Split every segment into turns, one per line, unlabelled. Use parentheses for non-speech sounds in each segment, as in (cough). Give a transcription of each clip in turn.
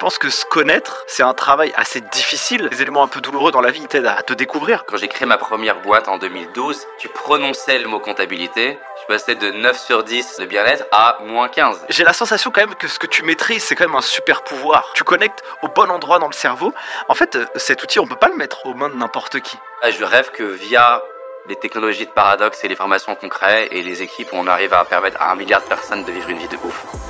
pense que se connaître, c'est un travail assez difficile. Les éléments un peu douloureux dans la vie t'aident à te découvrir.
Quand j'ai créé ma première boîte en 2012, tu prononçais le mot comptabilité. Je passais de 9 sur 10 de bien-être à moins 15.
J'ai la sensation quand même que ce que tu maîtrises, c'est quand même un super pouvoir. Tu connectes au bon endroit dans le cerveau. En fait, euh, cet outil, on peut pas le mettre aux mains de n'importe qui.
Ah, Je rêve que via les technologies de paradoxe et les formations crée et les équipes, on arrive à permettre à un milliard de personnes de vivre une vie de ouf.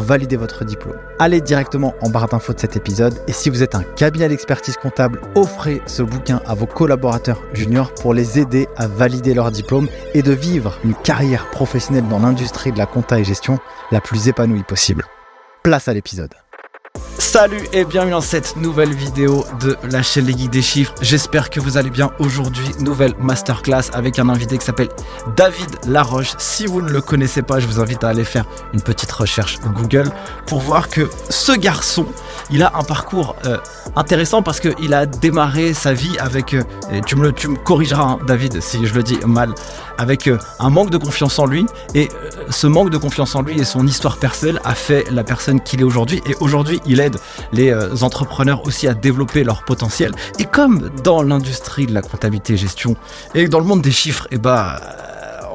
valider votre diplôme. Allez directement en barre d'infos de cet épisode et si vous êtes un cabinet d'expertise comptable, offrez ce bouquin à vos collaborateurs juniors pour les aider à valider leur diplôme et de vivre une carrière professionnelle dans l'industrie de la compta et gestion la plus épanouie possible. Place à l'épisode. Salut et bienvenue dans cette nouvelle vidéo de la chaîne Les Geeks des Chiffres. J'espère que vous allez bien aujourd'hui. Nouvelle masterclass avec un invité qui s'appelle David Laroche. Si vous ne le connaissez pas, je vous invite à aller faire une petite recherche Google pour voir que ce garçon, il a un parcours euh, intéressant parce qu'il a démarré sa vie avec, euh, tu me, corrigeras hein, David si je le dis mal, avec euh, un manque de confiance en lui. Et ce manque de confiance en lui et son histoire personnelle a fait la personne qu'il est aujourd'hui. Et aujourd'hui, il les euh, entrepreneurs aussi à développer leur potentiel. Et comme dans l'industrie de la comptabilité et gestion et dans le monde des chiffres, et bah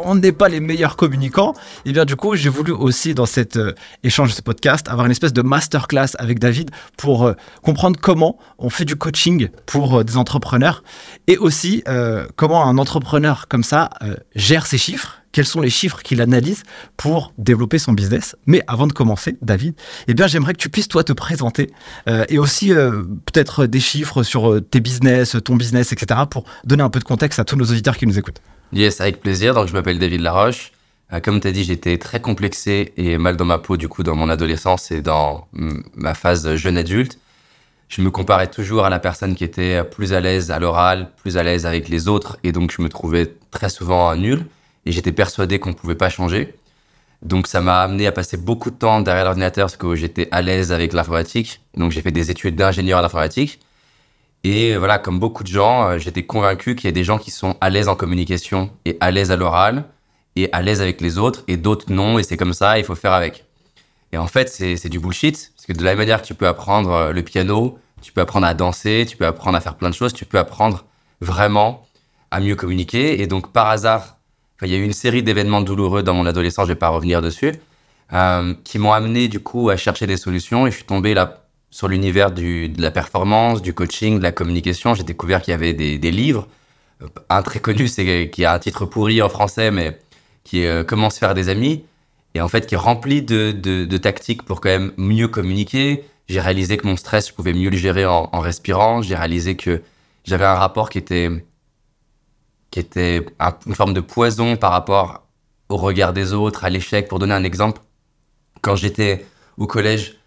on n'est pas les meilleurs communicants, et bien du coup j'ai voulu aussi dans cet euh, échange, ce podcast, avoir une espèce de masterclass avec David pour euh, comprendre comment on fait du coaching pour euh, des entrepreneurs et aussi euh, comment un entrepreneur comme ça euh, gère ses chiffres, quels sont les chiffres qu'il analyse pour développer son business. Mais avant de commencer, David, eh bien j'aimerais que tu puisses toi te présenter euh, et aussi euh, peut-être des chiffres sur euh, tes business, ton business, etc. pour donner un peu de contexte à tous nos auditeurs qui nous écoutent.
Yes, avec plaisir. Donc, je m'appelle David Laroche. Comme tu as dit, j'étais très complexé et mal dans ma peau, du coup, dans mon adolescence et dans mm, ma phase jeune adulte. Je me comparais toujours à la personne qui était plus à l'aise à l'oral, plus à l'aise avec les autres, et donc je me trouvais très souvent nul, et j'étais persuadé qu'on ne pouvait pas changer. Donc ça m'a amené à passer beaucoup de temps derrière l'ordinateur parce que j'étais à l'aise avec l'informatique. Donc j'ai fait des études d'ingénieur en informatique. Et voilà, comme beaucoup de gens, euh, j'étais convaincu qu'il y a des gens qui sont à l'aise en communication et à l'aise à l'oral et à l'aise avec les autres et d'autres non et c'est comme ça, il faut faire avec. Et en fait, c'est du bullshit parce que de la même manière que tu peux apprendre euh, le piano, tu peux apprendre à danser, tu peux apprendre à faire plein de choses, tu peux apprendre vraiment à mieux communiquer. Et donc par hasard, il y a eu une série d'événements douloureux dans mon adolescence, je vais pas revenir dessus, euh, qui m'ont amené du coup à chercher des solutions et je suis tombé là sur l'univers de la performance, du coaching, de la communication. J'ai découvert qu'il y avait des, livres. Euh, Un très connu, c'est qui a un titre pourri en français, mais qui est euh, Comment se faire des amis, et en fait qui est rempli de, tactiques pour quand même mieux communiquer. J'ai réalisé que mon stress, je pouvais mieux le gérer en respirant. J'ai réalisé que j'avais un rapport qui était qui était un- une forme de poison par rapport au regard des autres, à l'échec. Pour donner un exemple, quand j'étais au collège,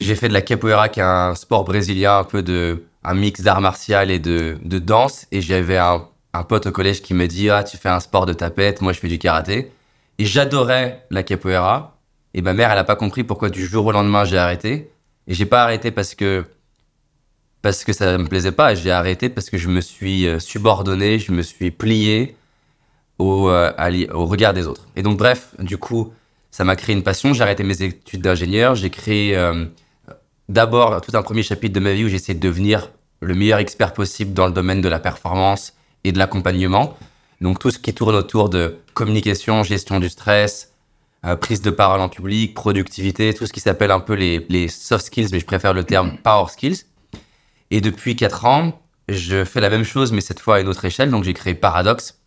j'ai fait de la capoeira, qui est un sport brésilien, un peu de un mix d'art martial et de, de danse. Et j'avais un, un pote au collège qui me dit Ah, tu fais un sport de tapette, moi je fais du karaté. Et j'adorais la capoeira. Et ma mère, elle a pas compris pourquoi du jour au lendemain j'ai arrêté. Et j'ai pas arrêté parce que parce que ça me plaisait pas. J'ai arrêté parce que je me suis euh, subordonné, je me suis plié au, euh, au regard des autres. Et donc, bref, du coup, ça m'a créé une passion. J'ai arrêté mes études d'ingénieur. J'ai créé euh, d'abord tout un premier chapitre de ma vie où j'ai de devenir le meilleur expert possible dans le domaine de la performance et de l'accompagnement. Donc, tout ce qui tourne autour de communication, gestion du stress, prise de parole en public, productivité, tout ce qui s'appelle un peu les soft skills, mais je préfère le terme power skills. Et depuis 4 ans, je fais la même chose, mais cette fois à une autre échelle. Donc, j'ai créé Paradox.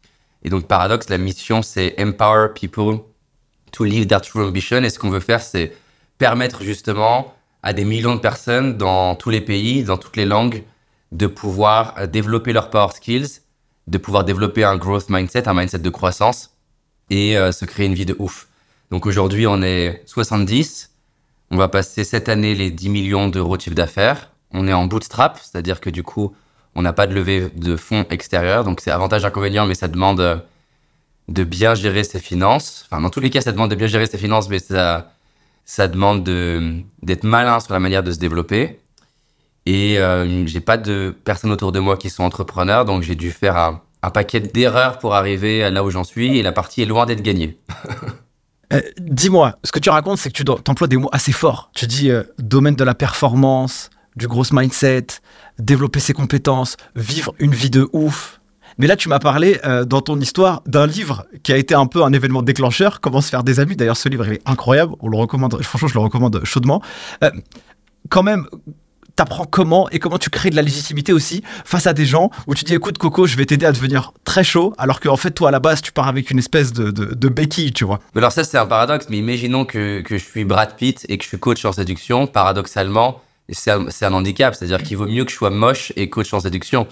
Et donc, Paradox, la mission, c'est empower people to live their true ambition. Et ce qu'on veut faire, c'est permettre justement à des millions de personnes dans tous les pays, dans toutes les langues, de pouvoir euh, développer leurs power skills, de pouvoir développer un growth mindset, un mindset de croissance et euh, se créer une vie de ouf. Donc aujourd'hui, on est 70. On va passer cette année les 10 millions d'euros de chiffre d'affaires. On est en bootstrap, c'est-à-dire que du coup, on n'a pas de levée de fonds extérieur. Donc, c'est avantage inconvénient, mais ça demande euh, de bien gérer ses finances. Enfin, dans tous les cas, ça demande de bien gérer ses finances, mais ça, ça demande de, d'être malin sur la manière de se développer. Et euh, j'ai pas de personnes autour de moi qui sont entrepreneurs, donc j'ai dû faire un, paquet d'erreurs pour arriver là où j'en suis, et la partie est loin d'être gagnée. (laughs)
Euh, Dis-moi, ce que tu racontes, c'est que tu emploies des mots assez forts. Tu dis euh, domaine de la performance, du gros mindset, développer ses compétences, vivre une vie de ouf. Mais là, tu m'as parlé euh, dans ton histoire d'un livre qui a été un peu un événement déclencheur, Comment se faire des amis? D'ailleurs, ce livre, il est incroyable. On le recommande. Franchement, je le recommande chaudement. Euh, quand même, t'apprends comment et comment tu crées de la légitimité aussi face à des gens où tu dis écoute Coco je vais t'aider à devenir très chaud alors qu'en fait toi à la base tu pars avec une espèce de, de, béquille tu vois
Mais alors ça c'est un paradoxe, mais imaginons que, que je suis Brad Pitt et que je suis coach en séduction, paradoxalement, c'est un, un handicap, c'est-à-dire qu'il vaut mieux que je sois moche et coach en séduction.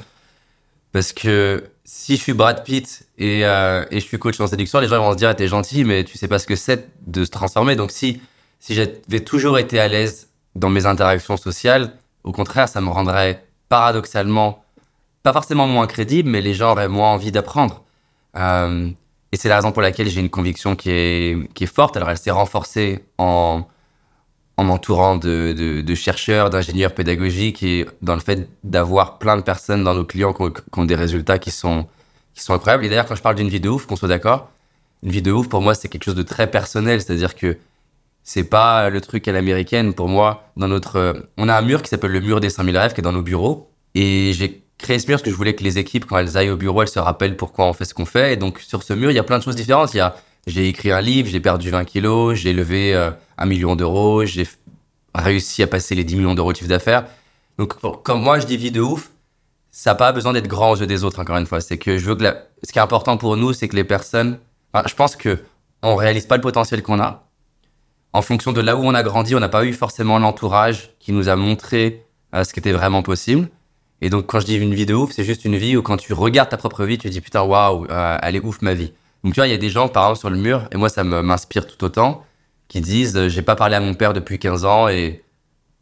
Parce que si je suis Brad Pitt et, euh, et je suis coach en séduction, les gens vont se dire t'es gentil mais tu sais pas ce que c'est de se transformer. Donc si, si j'avais toujours été à l'aise dans mes interactions sociales, au contraire, ça me rendrait paradoxalement, pas forcément moins crédible, mais les gens auraient moins envie d'apprendre. Euh, et c'est la raison pour laquelle j'ai une conviction qui est, qui est forte. Alors, elle s'est renforcée en, en m'entourant de, chercheurs, d'ingénieurs pédagogiques et dans le fait d'avoir plein de personnes dans nos clients qui ont, des résultats qui sont, incroyables. Et d'ailleurs, quand je parle d'une vie de ouf, qu'on soit d'accord, une vie de ouf, pour moi, c'est quelque chose de très personnel. C'est-à-dire que c'est pas le truc à l'américaine. Pour moi, dans notre, on a un mur qui s'appelle le mur des 5000 rêves qui est dans nos bureaux. Et j'ai créé ce mur parce que je voulais que les équipes, quand elles aillent au bureau, elles se rappellent pourquoi on fait ce qu'on fait. Et donc, sur ce mur, il y a plein de choses différentes. Il y a, j'ai écrit un livre, j'ai perdu 20 kilos, j'ai levé euh, un million d'euros, j'ai réussi à passer les 10 millions d'euros de chiffre d'affaires. Donc, quand moi je dis vie de ouf, ça n'a pas besoin d'être grand aux yeux des autres, encore une fois. C'est que je veux que ce qui est important pour nous, c'est que les personnes, je pense que on réalise pas le potentiel qu'on a. En fonction de là où on a grandi, on n'a pas eu forcément l'entourage qui nous a montré euh, ce qui était vraiment possible. Et donc, quand je dis une vie de ouf, c'est juste une vie où quand tu regardes ta propre vie, tu te dis putain, waouh, euh, elle est ouf ma vie. Donc, tu vois, il y a des gens, par exemple, sur le mur, et moi, ça m'inspire tout autant, qui disent euh, j'ai pas parlé à mon père depuis 15 ans et,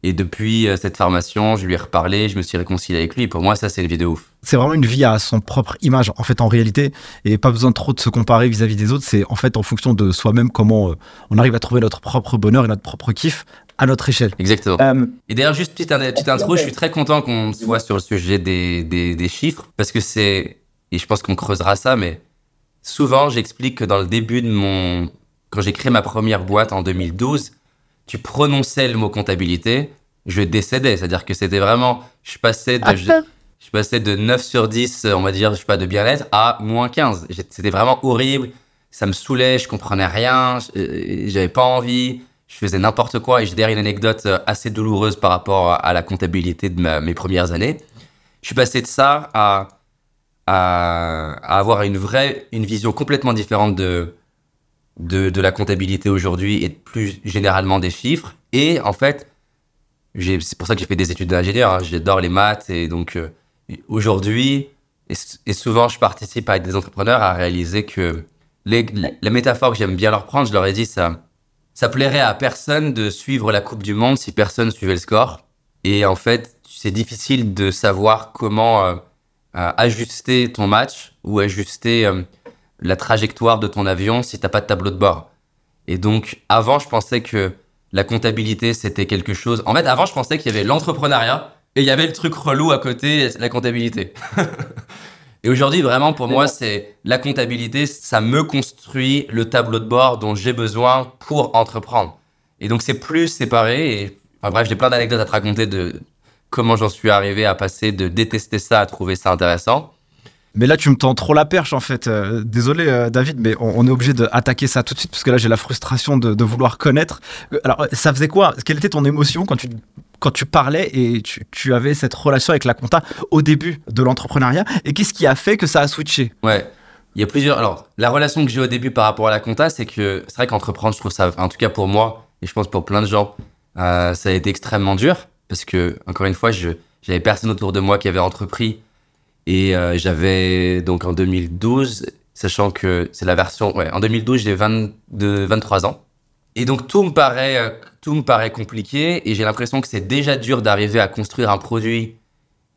et depuis euh, cette formation, je lui ai reparlé, je me suis réconcilié avec lui. Pour moi, ça, c'est une vie de ouf.
c'est vraiment une vie à son propre image en fait en réalité et pas besoin trop de se comparer vis-à-vis des autres c'est en fait en fonction de soi-même comment euh, on arrive à trouver notre propre bonheur et notre propre kiff à notre échelle
Exactement. Et d'ailleurs, juste petite, petite intro, je suis très content qu'on soit sur le sujet des, des, des chiffres, parce que c'est, et je pense qu'on creusera ça, mais souvent j'explique que dans le début de mon, quand j'ai créé ma première boîte en 2012, tu prononçais le mot comptabilité, je décédais, c'est-à-dire que c'était vraiment, je passais de, je, je passais de 9 sur 10, on va dire, je sais pas, de bien-être à moins 15. J'ai- C'était vraiment horrible, ça me saoulait, je comprenais rien, je- euh, j'avais pas envie, je faisais n'importe quoi et j'ai d'ailleurs une anecdote euh, assez douloureuse par rapport à la comptabilité de ma- mes premières années. Je suis passé de ça à, à, avoir une vraie, une vision complètement différente de, de, la comptabilité aujourd'hui et plus généralement des chiffres. Et en fait, c'est pour ça que j'ai fait des études d'ingénieur. hein. J'adore les maths et donc euh, aujourd'hui, et, souvent je participe avec des entrepreneurs à réaliser que la métaphore que j'aime bien leur prendre, je leur ai dit ça, ça plairait à personne de suivre la Coupe du Monde si personne suivait le score. Et en fait, c'est difficile de savoir comment euh, ajuster ton match ou ajuster euh, la trajectoire de ton avion si t'as pas de tableau de bord. Et donc, avant, je pensais que la comptabilité, c'était quelque chose. En fait, avant, je pensais qu'il y avait l'entrepreneuriat et il y avait le truc relou à côté, la comptabilité. (laughs) et aujourd'hui, vraiment, pour moi, c'est la comptabilité, ça me construit le tableau de bord dont j'ai besoin pour entreprendre. Et donc, c'est plus séparé. Et, enfin, bref, j'ai plein d'anecdotes à te raconter de comment j'en suis arrivé à passer de détester ça à trouver ça intéressant.
Mais là, tu me tends trop la perche, en fait. Euh, désolé, euh, David, mais on, on est obligé d'attaquer ça tout de suite, parce que là, j'ai la frustration de, de vouloir connaître. Euh, Alors, ça faisait quoi? Quelle était ton émotion quand tu, quand tu parlais et tu, tu avais cette relation avec la compta au début de l'entrepreneuriat? Et qu'est-ce qui a fait que ça a switché?
Ouais. Il y a plusieurs. Alors, la relation que j'ai au début par rapport à la compta, c'est que c'est vrai qu'entreprendre, je trouve ça, en tout cas pour moi, et je pense pour plein de gens, euh, ça a été extrêmement dur. Parce que, encore une fois, je j'avais personne autour de moi qui avait entrepris. Et euh, j'avais, donc en 2012, sachant que c'est la version. Ouais, en 2012, j'ai 22, 23 ans. Et donc tout me paraît, euh, tout me paraît compliqué et j'ai l'impression que c'est déjà dur d'arriver à construire un produit,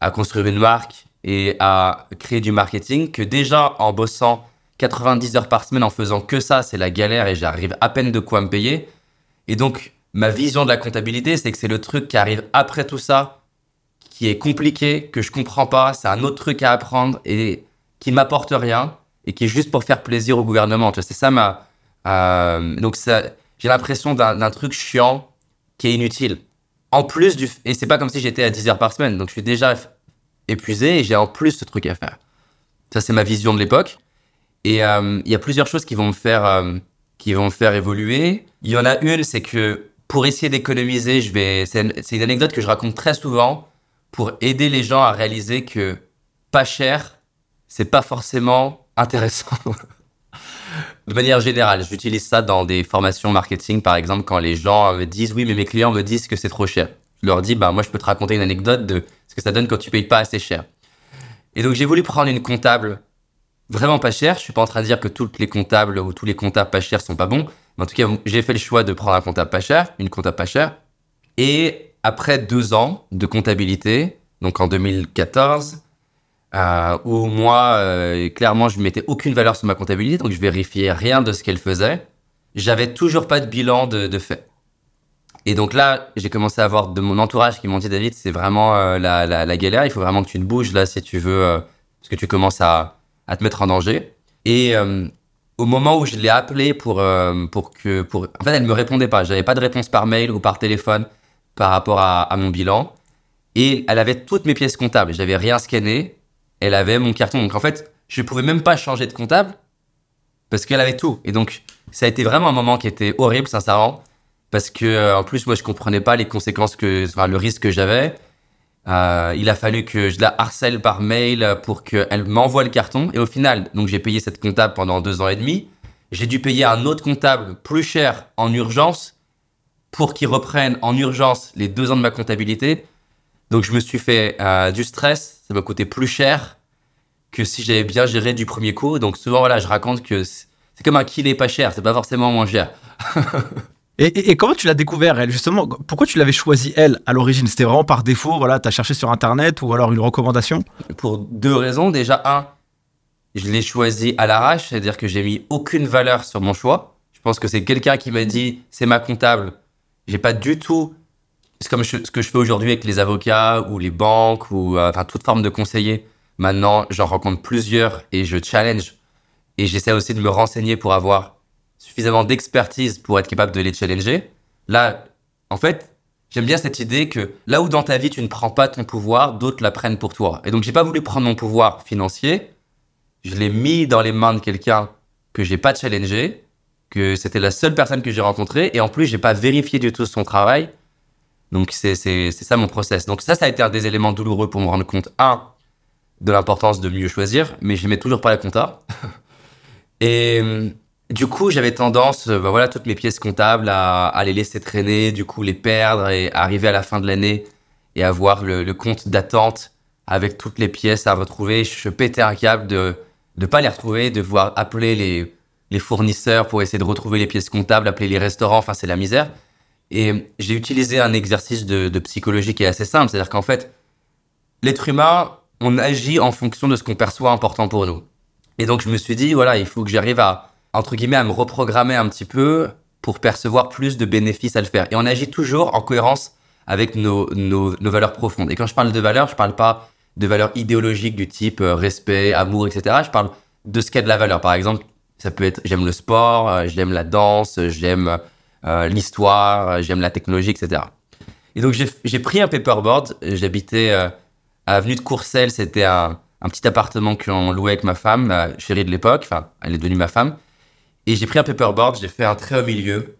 à construire une marque et à créer du marketing que déjà en bossant 90 heures par semaine en faisant que ça, c'est la galère et j'arrive à peine de quoi me payer. Et donc ma vision de la comptabilité, c'est que c'est le truc qui arrive après tout ça, qui est compliqué, que je comprends pas, c'est un autre truc à apprendre et qui m'apporte rien et qui est juste pour faire plaisir au gouvernement. C'est ça ma. Euh, donc j'ai l'impression d'un truc chiant qui est inutile. En plus du. Et c'est pas comme si j'étais à 10 heures par semaine, donc je suis déjà épuisé et j'ai en plus ce truc à faire. Ça, c'est ma vision de l'époque. Et euh, il y a plusieurs choses qui vont me faire, euh, qui vont me faire évoluer. Il y en a une, c'est que pour essayer d'économiser, je vais. C'est une, anecdote que je raconte très souvent pour aider les gens à réaliser que pas cher, c'est pas forcément intéressant. (laughs) de manière générale, j'utilise ça dans des formations marketing, par exemple, quand les gens me disent oui, mais mes clients me disent que c'est trop cher. Je leur dis, bah, moi, je peux te raconter une anecdote de ce que ça donne quand tu payes pas assez cher. Et donc, j'ai voulu prendre une comptable vraiment pas chère. Je suis pas en train de dire que toutes les comptables ou tous les comptables pas chers sont pas bons. En tout cas, j'ai fait le choix de prendre un comptable pas cher, une comptable pas chère. Et après deux ans de comptabilité, donc en 2014, euh, où moi, euh, clairement, je ne mettais aucune valeur sur ma comptabilité, donc je vérifiais rien de ce qu'elle faisait. J'avais toujours pas de bilan de, fait. Et donc là, j'ai commencé à avoir de mon entourage qui m'ont dit David, c'est vraiment euh, la, la, galère, il faut vraiment que tu te bouges là si tu veux, parce que tu commences à, à, te mettre en danger. Et au moment où je l'ai appelée pour, pour que. Pour... En fait, elle me répondait pas. J'avais pas de réponse par mail ou par téléphone par rapport à, mon bilan. Et elle avait toutes mes pièces comptables. J'avais rien scanné elle avait mon carton. Donc en fait, je pouvais même pas changer de comptable parce qu'elle avait tout. Et donc, ça a été vraiment un moment qui était horrible, sincèrement, parce que euh, en plus, moi, je comprenais pas les conséquences que, enfin, le risque que j'avais. Euh, il a fallu que je la harcèle par mail pour qu'elle m'envoie le carton. Et au final, donc j'ai payé cette comptable pendant deux ans et demi. J'ai dû payer un autre comptable plus cher en urgence pour qu'il reprenne en urgence les deux ans de ma comptabilité. Donc je me suis fait euh, du stress, ça m'a coûté plus cher que si j'avais bien géré du premier coup. Donc souvent, voilà, je raconte que c'est comme un kiné pas cher, c'est pas forcément moins cher. (laughs)
et, comment tu l'as découvert, elle, justement? Pourquoi tu l'avais choisi, elle, à l'origine? C'était vraiment par défaut, voilà, tu as cherché sur Internet ou alors une recommandation?
Pour deux raisons. Déjà, un, je l'ai choisi à l'arrache, c'est-à-dire que j'ai mis aucune valeur sur mon choix. Je pense que c'est quelqu'un qui m'a dit, c'est ma comptable. J'ai pas du tout c'est comme ce que je fais aujourd'hui avec les avocats ou les banques ou euh, enfin toute forme de conseiller. Maintenant, j'en rencontre plusieurs et je challenge et j'essaie aussi de me renseigner pour avoir suffisamment d'expertise pour être capable de les challenger. Là, en fait, j'aime bien cette idée que là où dans ta vie tu ne prends pas ton pouvoir, d'autres la prennent pour toi. Et donc j'ai pas voulu prendre mon pouvoir financier, je l'ai mis dans les mains de quelqu'un que j'ai pas challengé, que c'était la seule personne que j'ai rencontrée et en plus j'ai pas vérifié du tout son travail donc c'est ça mon process. Donc ça, ça a été un des éléments douloureux pour me rendre compte, un, de l'importance de mieux choisir, mais je n'aimais toujours pas la compta. (laughs) et du coup, j'avais tendance, bah voilà, toutes mes pièces comptables à, les laisser traîner, du coup les perdre et arriver à la fin de l'année et avoir le, le compte d'attente avec toutes les pièces à retrouver. Je pétais un câble de ne pas les retrouver, de devoir appeler les, les fournisseurs pour essayer de retrouver les pièces comptables, appeler les restaurants, enfin c'est la misère. Et j'ai utilisé un exercice de, de, psychologie qui est assez simple, c'est-à-dire qu'en fait, l'être humain, on agit en fonction de ce qu'on perçoit important pour nous. Et donc je me suis dit, voilà, il faut que j'arrive à, entre guillemets, à me reprogrammer un petit peu pour percevoir plus de bénéfices à le faire. Et on agit toujours en cohérence avec nos, nos, valeurs profondes. Et quand je parle de valeurs, je parle pas de valeurs idéologiques du type euh, respect, amour, etc. Je parle de ce qu'est de la valeur. Par exemple, ça peut être j'aime le sport, euh, j'aime la danse, j'aime euh, l'histoire, j'aime la technologie, etc. Et donc j'ai pris un paperboard, j'habitais à Avenue de Courcelles, c'était un, un, petit appartement qu'on louait avec ma femme, ma chérie de l'époque, enfin elle est devenue ma femme. Et j'ai pris un paperboard, j'ai fait un trait au milieu,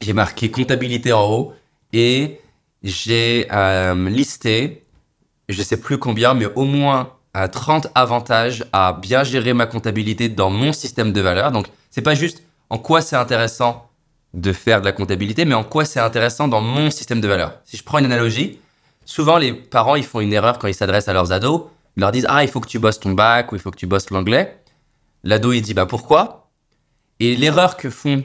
j'ai marqué comptabilité en haut et j'ai euh, listé, je sais plus combien, mais au moins 30 avantages à bien gérer ma comptabilité dans mon système de valeurs. Donc c'est pas juste en quoi c'est intéressant de faire de la comptabilité, mais en quoi c'est intéressant dans mon système de valeurs. Si je prends une analogie, souvent les parents ils font une erreur quand ils s'adressent à leurs ados. Ils leur disent ah il faut que tu bosses ton bac ou il faut que tu bosses l'anglais. L'ado il dit bah pourquoi? Et l'erreur que font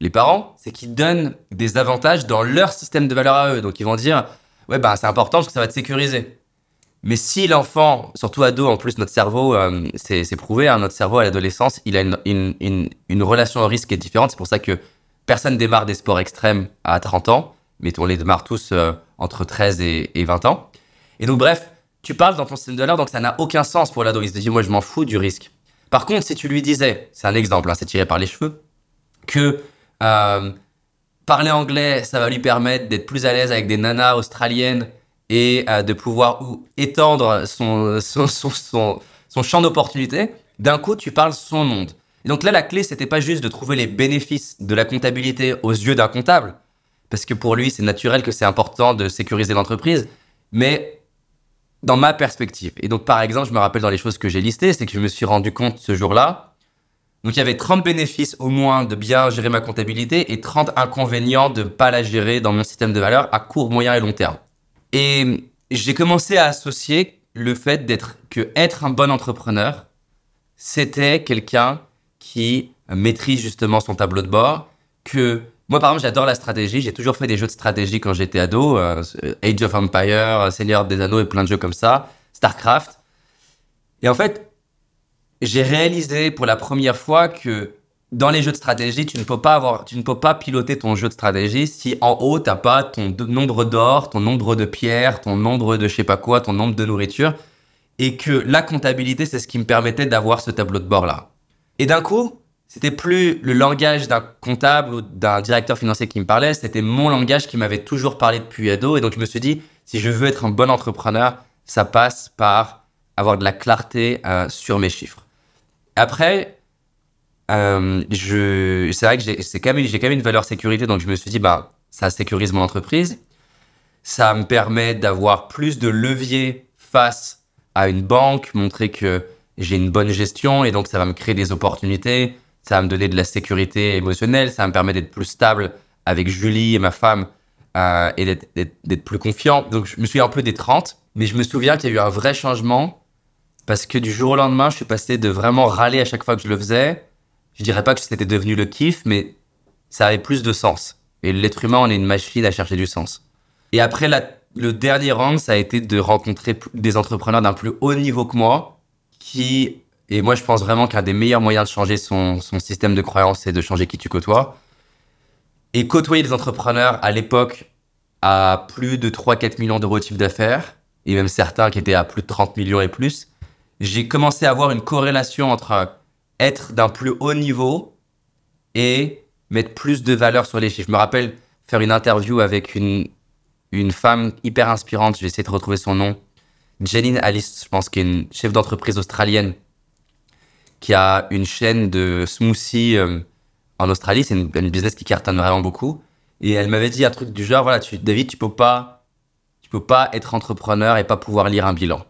les parents, c'est qu'ils donnent des avantages dans leur système de valeurs à eux. Donc ils vont dire, ouais, bah, c'est important parce que ça va te sécuriser. Mais si l'enfant, surtout ado, en plus notre cerveau, euh, c'est prouvé, hein, notre cerveau à l'adolescence, il a une, une, une, relation au risque qui est différente. C'est pour ça que personne démarre des sports extrêmes à 30 ans, mais on les démarre tous euh, entre 13 et, et, 20 ans. Et donc bref, tu parles dans ton système de valeurs, donc ça n'a aucun sens pour l'ado. Il se dit, moi je m'en fous du risque. Par contre, si tu lui disais, c'est un exemple, hein, c'est tiré par les cheveux, que euh, parler anglais, ça va lui permettre d'être plus à l'aise avec des nanas australiennes et euh, de pouvoir ou, étendre son, son, son, son, champ d'opportunités. D'un coup, tu parles son monde. Et donc là, la clé, c'était pas juste de trouver les bénéfices de la comptabilité aux yeux d'un comptable, parce que pour lui, c'est naturel que c'est important de sécuriser l'entreprise, mais dans ma perspective. Et donc, par exemple, je me rappelle dans les choses que j'ai listées, c'est que je me suis rendu compte ce jour-là donc il y avait 30 bénéfices au moins de bien gérer ma comptabilité et 30 inconvénients de ne pas la gérer dans mon système de valeur à court, moyen et long terme. Et j'ai commencé à associer le fait d'être que être un bon entrepreneur, c'était quelqu'un qui maîtrise justement son tableau de bord, que moi par exemple j'adore la stratégie, j'ai toujours fait des jeux de stratégie quand j'étais ado, euh, Age of Empire, Seigneur des Anneaux et plein de jeux comme ça, Starcraft. Et en fait, j'ai réalisé pour la première fois que dans les jeux de stratégie, tu ne peux pas avoir, tu ne peux pas piloter ton jeu de stratégie si en haut t'as pas ton nombre d'or, ton nombre de pierres, ton nombre de je sais pas quoi, ton nombre de nourriture, et que la comptabilité c'est ce qui me permettait d'avoir ce tableau de bord là. Et d'un coup, c'était plus le langage d'un comptable ou d'un directeur financier qui me parlait, c'était mon langage qui m'avait toujours parlé depuis ado, et donc je me suis dit si je veux être un bon entrepreneur, ça passe par avoir de la clarté euh, sur mes chiffres. Après, euh, c'est vrai que j'ai, c'est quand même, j'ai quand même une valeur sécurité, donc je me suis dit, bah, ça sécurise mon entreprise. Ça me permet d'avoir plus de levier face à une banque, montrer que j'ai une bonne gestion et donc ça va me créer des opportunités. Ça va me donner de la sécurité émotionnelle. Ça me permet d'être plus stable avec Julie et ma femme euh, et d'être, plus confiant. Donc je me suis un peu des 30, mais je me souviens qu'il y a eu un vrai changement parce que du jour au lendemain, je suis passé de vraiment râler à chaque fois que je le faisais. Je dirais pas que c'était devenu le kiff, mais ça avait plus de sens. Et l'être humain, on est une machine à chercher du sens. Et après, le dernier rang, ça a été de rencontrer des entrepreneurs d'un plus haut niveau que moi, qui, et moi, je pense vraiment qu'un des meilleurs moyens de changer son, système de croyance, c'est de changer qui tu côtoies. Et côtoyer des entrepreneurs à l'époque à plus de 3-4 millions d'euros de chiffre d'affaires, et même certains qui étaient à plus de 30 millions et plus, j'ai commencé à avoir une corrélation entre être d'un plus haut niveau et mettre plus de valeur sur les chiffres. Je me rappelle faire une interview avec une, une femme hyper inspirante, j'ai essayé de retrouver son nom, Janine Alice, je pense, qui est une chef d'entreprise australienne, qui a une chaîne de smoothies euh, en Australie. C'est une, business qui cartonne vraiment beaucoup. Et elle m'avait dit un truc du genre, voilà, David, tu peux pas, tu peux pas être entrepreneur et pas pouvoir lire un bilan.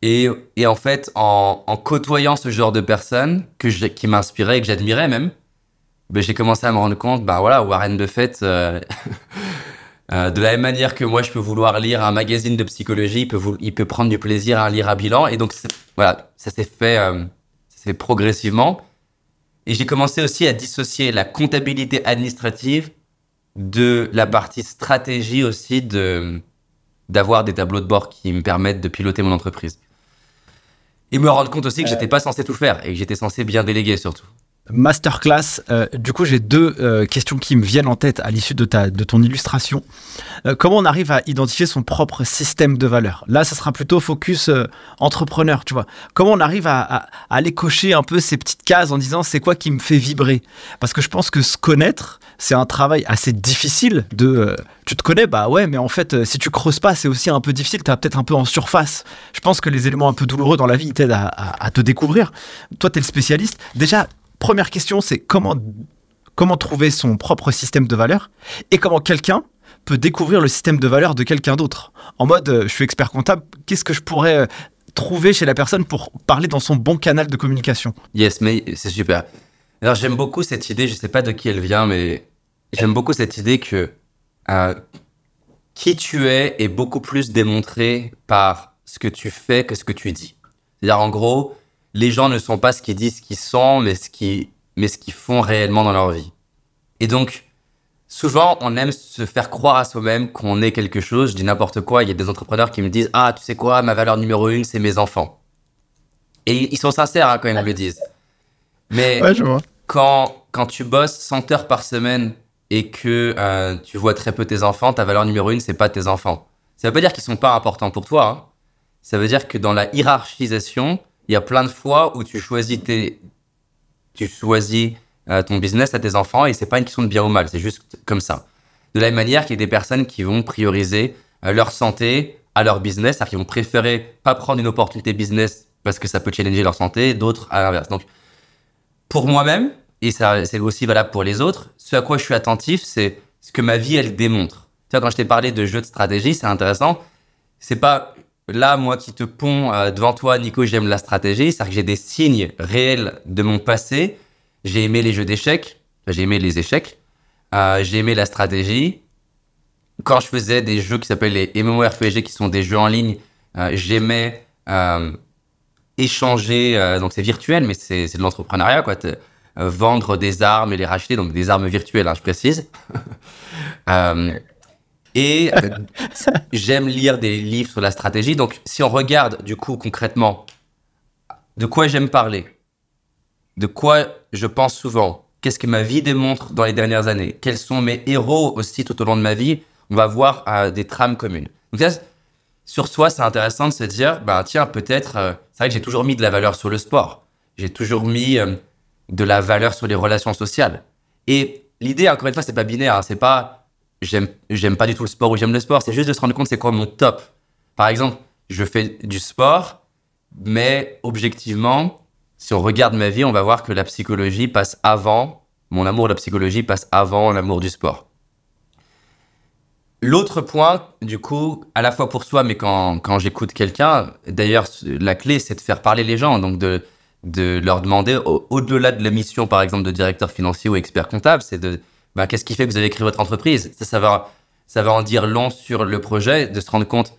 Et, et en fait, en, en, côtoyant ce genre de personnes que je, qui m'inspiraient et que j'admirais même, ben, j'ai commencé à me rendre compte, ben voilà, Warren Buffett, euh, (laughs) euh, de la même manière que moi, je peux vouloir lire un magazine de psychologie, il peut, il peut prendre du plaisir à lire un bilan. Et donc, voilà, ça s'est fait, euh, fait progressivement. Et j'ai commencé aussi à dissocier la comptabilité administrative de la partie stratégie aussi de d'avoir des tableaux de bord qui me permettent de piloter mon entreprise et me rendre compte aussi que j'étais pas censé tout faire et que j'étais censé bien déléguer surtout.
Masterclass, euh, du coup j'ai deux euh, questions qui me viennent en tête à l'issue de, ta, de ton illustration. Euh, comment on arrive à identifier son propre système de valeur Là, ça sera plutôt focus entrepreneur, tu vois. Comment on arrive à, à, aller cocher un peu ces petites cases en disant c'est quoi qui me fait vibrer? Parce que je pense que se connaître, c'est un travail assez difficile de... tu te connais, bah ouais, mais en fait, si tu creuses pas, c'est aussi un peu difficile, tu es peut-être un peu en surface. Je pense que les éléments un peu douloureux dans la vie t'aident à, à te découvrir. Toi, tu es le spécialiste. Déjà, première question, c'est comment, comment trouver son propre système de valeur et comment quelqu'un peut découvrir le système de valeur de quelqu'un d'autre. En mode, euh, je suis expert comptable, qu'est-ce que je pourrais euh, trouver chez la personne pour parler dans son bon canal de communication?
Yes, mais c'est super. Alors j'aime beaucoup cette idée, je ne sais pas de qui elle vient, mais j'aime beaucoup cette idée que euh, qui tu es est beaucoup plus démontré par ce que tu fais que ce que tu dis. C'est-à-dire en gros, les gens ne sont pas ce qu'ils disent qu'ils sont, mais ce qu'ils, mais ce qu'ils font réellement dans leur vie. Et donc, souvent, on aime se faire croire à soi-même qu'on est quelque chose. Je dis n'importe quoi. Il y a des entrepreneurs qui me disent Ah, tu sais quoi, ma valeur numéro une, c'est mes enfants. Et ils sont sincères hein, quand ils me le disent. Mais
Ouais, je vois.
quand, quand tu bosses 100 heures par semaine et que euh, tu vois très peu tes enfants, ta valeur numéro une, c'est pas tes enfants. Ça veut pas dire qu'ils sont pas importants pour toi. hein. Ça veut dire que dans la hiérarchisation, il y a plein de fois où tu choisis euh, ton business à tes enfants et c'est pas une question de bien ou mal, c'est juste comme ça. De la même manière qu'il y a des personnes qui vont prioriser euh, leur santé à leur business, c'est-à-dire qu'ils vont préférer pas prendre une opportunité business parce que ça peut challenger leur santé, d'autres à l'inverse. Donc, pour moi-même, et c'est aussi valable pour les autres, ce à quoi je suis attentif, c'est ce que ma vie, elle démontre. Tu vois, quand je t'ai parlé de jeux de stratégie, c'est intéressant. C'est pas là, moi, qui te pond euh, devant toi, Nico, j'aime la stratégie. C'est-à-dire que j'ai des signes réels de mon passé. J'ai aimé les jeux d'échecs. J'ai aimé les échecs. Euh, j'ai aimé la stratégie. Quand je faisais des jeux qui s'appellent les MMORPG, qui sont des jeux en ligne, euh, j'aimais échanger. donc c'est virtuel, mais c'est de l'entrepreneuriat, quoi. Vendre des armes et les racheter, donc des armes virtuelles, hein, je précise. (laughs) Et (laughs) j'aime lire des livres sur la stratégie. Donc, si on regarde du coup concrètement, de quoi j'aime parler, de quoi je pense souvent, qu'est-ce que ma vie démontre dans les dernières années, quels sont mes héros aussi tout au long de ma vie, on va voir euh, des trames communes. Donc, là, sur soi, c'est intéressant de se dire, ben tiens, peut-être, euh, c'est vrai que j'ai toujours mis de la valeur sur le sport. J'ai toujours mis euh, de la valeur sur les relations sociales. Et l'idée, encore une fois, c'est pas binaire. hein, c'est pas j'aime pas du tout le sport ou j'aime le sport. C'est juste de se rendre compte c'est quoi mon top. Par exemple, je fais du sport, mais objectivement, si on regarde ma vie, on va voir que la psychologie passe avant, mon amour de la psychologie passe avant l'amour du sport. L'autre point, du coup, à la fois pour soi, mais quand, quand j'écoute quelqu'un, d'ailleurs, la clé, c'est de faire parler les gens, donc de, de leur demander, au- au-delà de la mission, par exemple, de directeur financier ou expert comptable, c'est de, bah, qu'est-ce qui fait que vous avez créé votre entreprise? Ça, ça, va, ça va en dire long sur le projet, de se rendre compte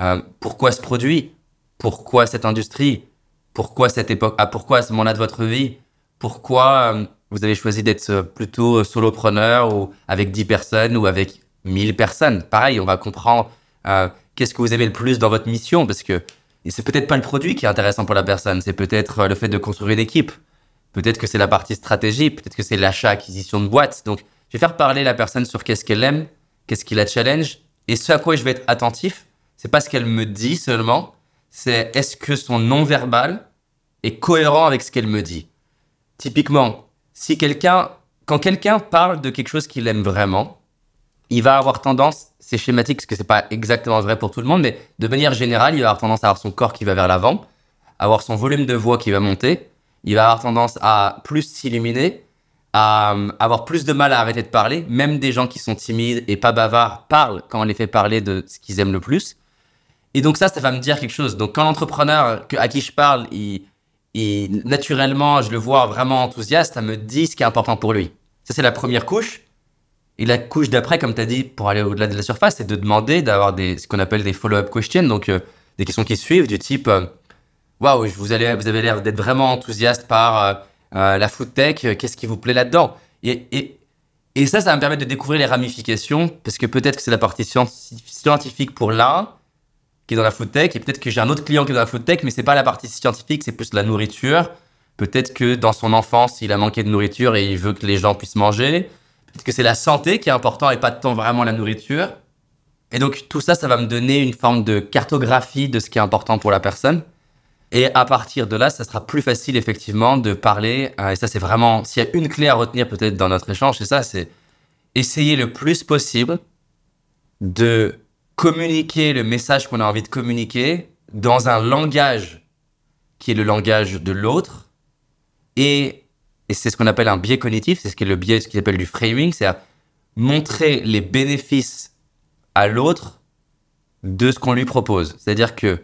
euh, pourquoi ce produit, pourquoi cette industrie, pourquoi cette époque, ah, pourquoi à ce moment-là de votre vie, pourquoi euh, vous avez choisi d'être euh, plutôt solopreneur ou avec 10 personnes ou avec 1000 personnes? Pareil, on va comprendre qu'est-ce que vous aimez le plus dans votre mission parce que c'est peut-être pas le produit qui est intéressant pour la personne, c'est peut-être le fait de construire une équipe. Peut-être que c'est la partie stratégie, peut-être que c'est l'achat-acquisition de boîtes. Donc, je vais faire parler la personne sur qu'est-ce qu'elle aime, qu'est-ce qui la challenge, et ce à quoi je vais être attentif, c'est pas ce qu'elle me dit seulement, c'est est-ce que son non-verbal est cohérent avec ce qu'elle me dit. Typiquement, si quelqu'un, quand quelqu'un parle de quelque chose qu'il aime vraiment, il va avoir tendance, c'est schématique parce que c'est pas exactement vrai pour tout le monde, mais de manière générale, il va avoir tendance à avoir son corps qui va vers l'avant, avoir son volume de voix qui va monter, il va avoir tendance à plus s'illuminer, euh, avoir plus de mal à arrêter de parler. Même des gens qui sont timides et pas bavards parlent quand on les fait parler de ce qu'ils aiment le plus. Et donc ça, ça va me dire quelque chose. Donc quand l'entrepreneur à qui je parle, il, naturellement, je le vois vraiment enthousiaste, ça me dit ce qui est important pour lui. Ça, c'est la première couche. Et la couche d'après, comme tu as dit, pour aller au-delà de la surface, c'est de demander d'avoir ce qu'on appelle des follow-up questions, donc euh, des questions qui suivent du type euh, Waouh, vous, allez- vous avez l'air d'être vraiment enthousiaste par euh, la food tech, euh, qu'est-ce qui vous plaît là-dedans et, ça, ça va me permettre de découvrir les ramifications, parce que peut-être que c'est la partie scienti- scientifique pour l'un qui est dans la food tech, et peut-être que j'ai un autre client qui est dans la food tech, mais c'est pas la partie scientifique, c'est plus la nourriture. Peut-être que dans son enfance, il a manqué de nourriture et il veut que les gens puissent manger. Peut-être que c'est la santé qui est important et pas tant vraiment la nourriture. Et donc tout ça, ça va me donner une forme de cartographie de ce qui est important pour la personne. Et à partir de là, ça sera plus facile effectivement de parler. euh, et ça, c'est vraiment, s'il y a une clé à retenir peut-être dans notre échange, c'est ça, c'est essayer le plus possible de communiquer le message qu'on a envie de communiquer dans un langage qui est le langage de l'autre. Et, c'est ce qu'on appelle un biais cognitif, c'est ce qui est le biais, ce qu'ils appellent du framing, c'est à montrer les bénéfices à l'autre de ce qu'on lui propose. C'est-à-dire que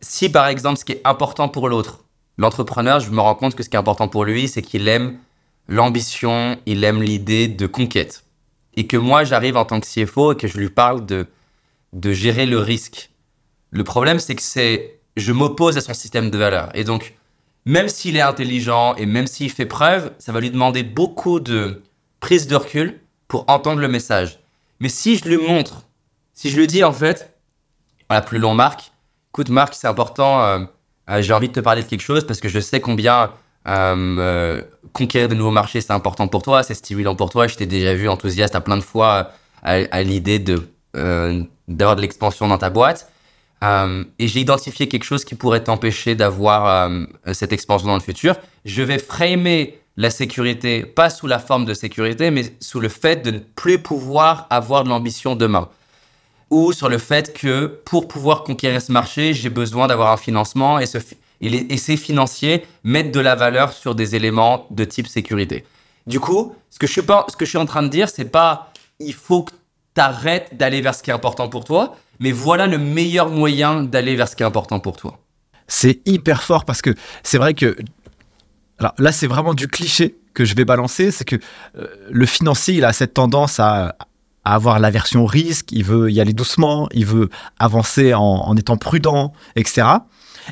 si par exemple ce qui est important pour l'autre, l'entrepreneur, je me rends compte que ce qui est important pour lui, c'est qu'il aime l'ambition, il aime l'idée de conquête. Et que moi, j'arrive en tant que CFO et que je lui parle de, de gérer le risque. Le problème, c'est que c'est, je m'oppose à son système de valeurs. Et donc, même s'il est intelligent et même s'il fait preuve, ça va lui demander beaucoup de, prise de recul pour entendre le message. Mais si je lui montre, si je lui dis en fait, voilà, plus long Marc, écoute Marc, c'est important, euh, euh, j'ai envie de te parler de quelque chose parce que je sais combien euh, conquérir de nouveaux marchés c'est important pour toi, c'est stimulant pour toi. Je t'ai déjà vu enthousiaste à plein de fois à, l'idée de d'avoir de l'expansion dans ta boîte. Et j'ai identifié quelque chose qui pourrait t'empêcher d'avoir cette expansion dans le futur. Je vais framer la sécurité, pas sous la forme de sécurité, mais sous le fait de ne plus pouvoir avoir de l'ambition demain. Ou sur le fait que pour pouvoir conquérir ce marché, j'ai besoin d'avoir un financement et, ces financiers mettent de la valeur sur des éléments de type sécurité. Du coup, ce que je suis, pas, ce que je suis en train de dire, c'est pas il faut que tu arrêtes d'aller vers ce qui est important pour toi, mais voilà le meilleur moyen d'aller vers ce qui est important pour toi.
C'est hyper fort parce que c'est vrai que. Alors là, c'est vraiment du cliché que je vais balancer. C'est que euh, le financier, il a cette tendance à, à avoir l'aversion au risque. Il veut y aller doucement. Il veut avancer en, étant prudent, etc.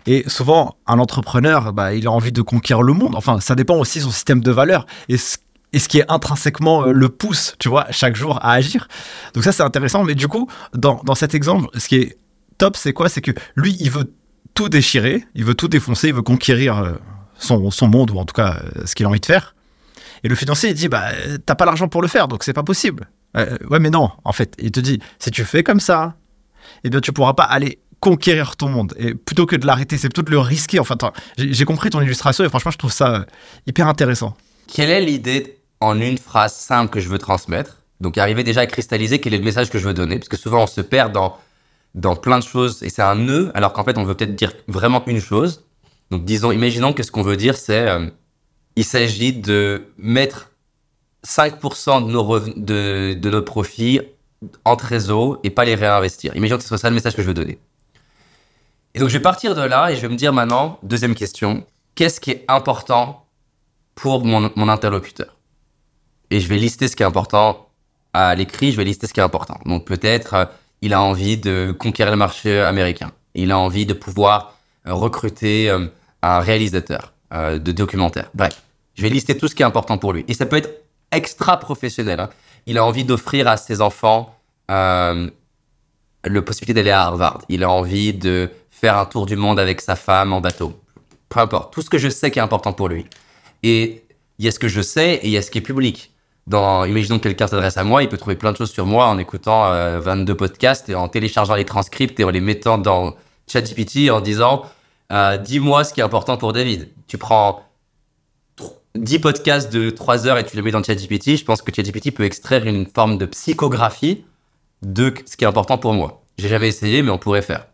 Et souvent, un entrepreneur, bah, il a envie de conquérir le monde. Enfin, ça dépend aussi de son système de valeurs et ce, et ce qui est intrinsèquement euh, le pousse, tu vois, chaque jour à agir. Donc ça, c'est intéressant. Mais du coup, dans, dans cet exemple, ce qui est top, c'est quoi? C'est que lui, il veut tout déchirer, il veut tout défoncer, il veut conquérir euh, son, son monde, ou en tout cas euh, ce qu'il a envie de faire. Et le financier, il dit, bah, t'as pas l'argent pour le faire, donc c'est pas possible. Euh, ouais, mais non, en fait, il te dit, si tu fais comme ça, eh bien, tu pourras pas aller conquérir ton monde. Et plutôt que de l'arrêter, c'est plutôt de le risquer. Enfin, j'ai compris ton illustration et franchement, je trouve ça euh, hyper intéressant.
Quelle est l'idée en une phrase simple que je veux transmettre? Donc, arriver déjà à cristalliser quel est le message que je veux donner, parce que souvent on se perd dans, dans plein de choses et c'est un nœud, alors qu'en fait on veut peut-être dire vraiment une chose. Donc, disons, imaginons que ce qu'on veut dire, c'est euh, il s'agit de mettre 5% de nos, de, de nos profits en trésor et pas les réinvestir. Imaginons que ce soit ça le message que je veux donner. Et donc, je vais partir de là et je vais me dire maintenant, deuxième question, qu'est-ce qui est important pour mon, mon interlocuteur? Et je vais lister ce qui est important à l'écrit, je vais lister ce qui est important. Donc, peut-être, euh, il a envie de conquérir le marché américain. Il a envie de pouvoir euh, recruter euh, un réalisateur euh, de documentaire. Bref, je vais lister tout ce qui est important pour lui. Et ça peut être extra professionnel. hein. Il a envie d'offrir à ses enfants euh, la possibilité d'aller à Harvard. Il a envie de faire un tour du monde avec sa femme en bateau. Peu importe. Tout ce que je sais qui est important pour lui. Et il y a ce que je sais et il y a ce qui est public. Dans, imaginons que quelqu'un s'adresse à moi, il peut trouver plein de choses sur moi en écoutant euh, 22 podcasts et en téléchargeant les transcripts et en les mettant dans ChatGPT en disant euh, Dis-moi ce qui est important pour David. Tu prends 10 podcasts de 3 heures et tu les mets dans ChatGPT. Je pense que ChatGPT peut extraire une forme de psychographie de ce qui est important pour moi. J'ai jamais essayé, mais on pourrait faire.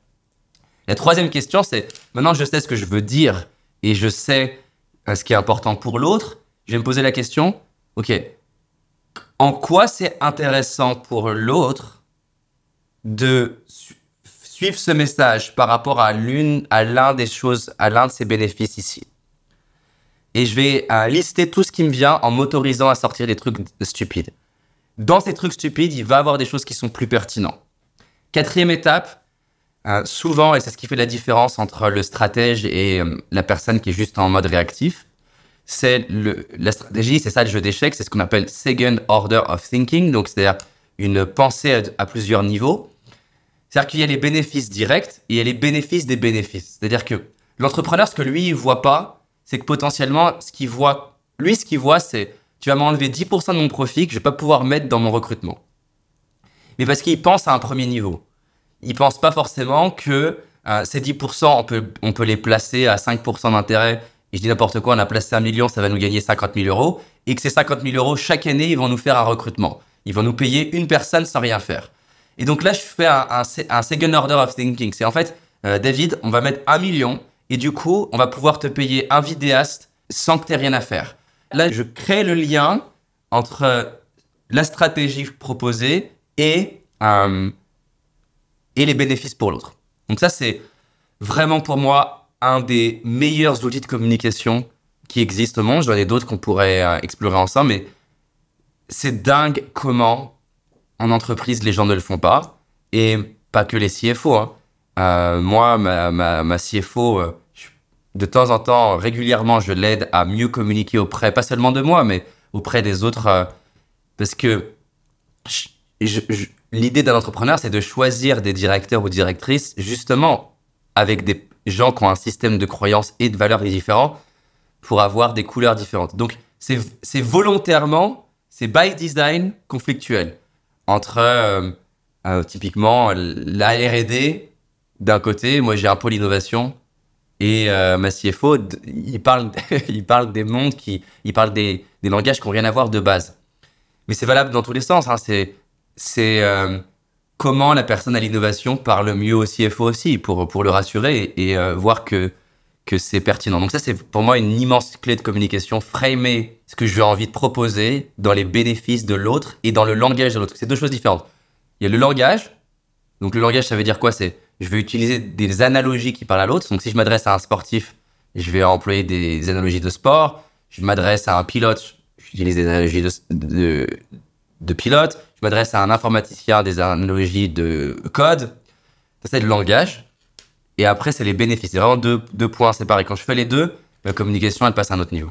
La troisième question, c'est maintenant je sais ce que je veux dire et je sais euh, ce qui est important pour l'autre. Je vais me poser la question, ok, en quoi c'est intéressant pour l'autre de su- suivre ce message par rapport à l'une, à l'un des choses, à l'un de ses bénéfices ici? Et je vais euh, lister tout ce qui me vient en m'autorisant à sortir des trucs stupides. Dans ces trucs stupides, il va avoir des choses qui sont plus pertinentes. Quatrième étape, euh, souvent, et c'est ce qui fait la différence entre le stratège et euh, la personne qui est juste en mode réactif, c'est la stratégie, c'est ça le jeu d'échecs, c'est ce qu'on appelle second order of thinking, donc c'est-à-dire une pensée à, à plusieurs niveaux. C'est-à-dire qu'il y a les bénéfices directs et il y a les bénéfices des bénéfices. C'est-à-dire que l'entrepreneur, ce que lui, il voit pas, c'est que potentiellement, ce voit, lui, ce qu'il voit, c'est tu vas m'enlever 10% de mon profit que je vais pas pouvoir mettre dans mon recrutement. Mais parce qu'il pense à un premier niveau. Il pense pas forcément que euh, ces 10%, on peut, les placer à 5% d'intérêt. Et je dis n'importe quoi, on a placé un million, ça va nous gagner 50 000 euros. Et que ces 50 000 euros, chaque année, ils vont nous faire un recrutement. Ils vont nous payer une personne sans rien faire. Et donc là, je fais un, second order of thinking. C'est en fait, euh, David, on va mettre un million. Et du coup, on va pouvoir te payer un vidéaste sans que tu aies rien à faire. Là, je crée le lien entre euh, la stratégie proposée et, euh, et les bénéfices pour l'autre. Donc ça, c'est vraiment pour moi un des meilleurs outils de communication qui existent au monde. J'en ai d'autres qu'on pourrait euh, explorer ensemble, mais c'est dingue comment en entreprise les gens ne le font pas. Et pas que les CFO. Hein. Moi, ma, ma, ma CFO, de temps en temps, régulièrement, je l'aide à mieux communiquer auprès, pas seulement de moi, mais auprès des autres, euh, Parce que l'idée d'un entrepreneur, c'est de choisir des directeurs ou directrices justement avec des gens qui ont un système de croyances et de valeurs différents pour avoir des couleurs différentes. Donc, c'est volontairement, c'est by design conflictuel entre euh, euh, typiquement la R&D d'un côté, moi j'ai un pôle innovation et euh, ma CFO, il parle, (laughs) il parle des mondes qui, il parle des, langages qui n'ont rien à voir de base. Mais c'est valable dans tous les sens. Hein. C'est, c'est comment la personne à l'innovation parle mieux au CFO aussi pour, pour le rassurer et, voir que que c'est pertinent. Donc ça, c'est pour moi une immense clé de communication, framer ce que j'ai envie de proposer dans les bénéfices de l'autre et dans le langage de l'autre. C'est deux choses différentes. Il y a le langage. Donc le langage, ça veut dire quoi? C'est je vais utiliser des analogies qui parlent à l'autre. Donc si je m'adresse à un sportif, je vais employer des analogies de sport. Je m'adresse à un pilote, j'utilise des analogies de, de, de pilote. Je m'adresse à un informaticien, des analogies de code. Ça, c'est le langage. Et après, c'est les bénéfices. C'est vraiment deux, deux points séparés. Quand je fais les deux, la communication, elle passe à un autre niveau.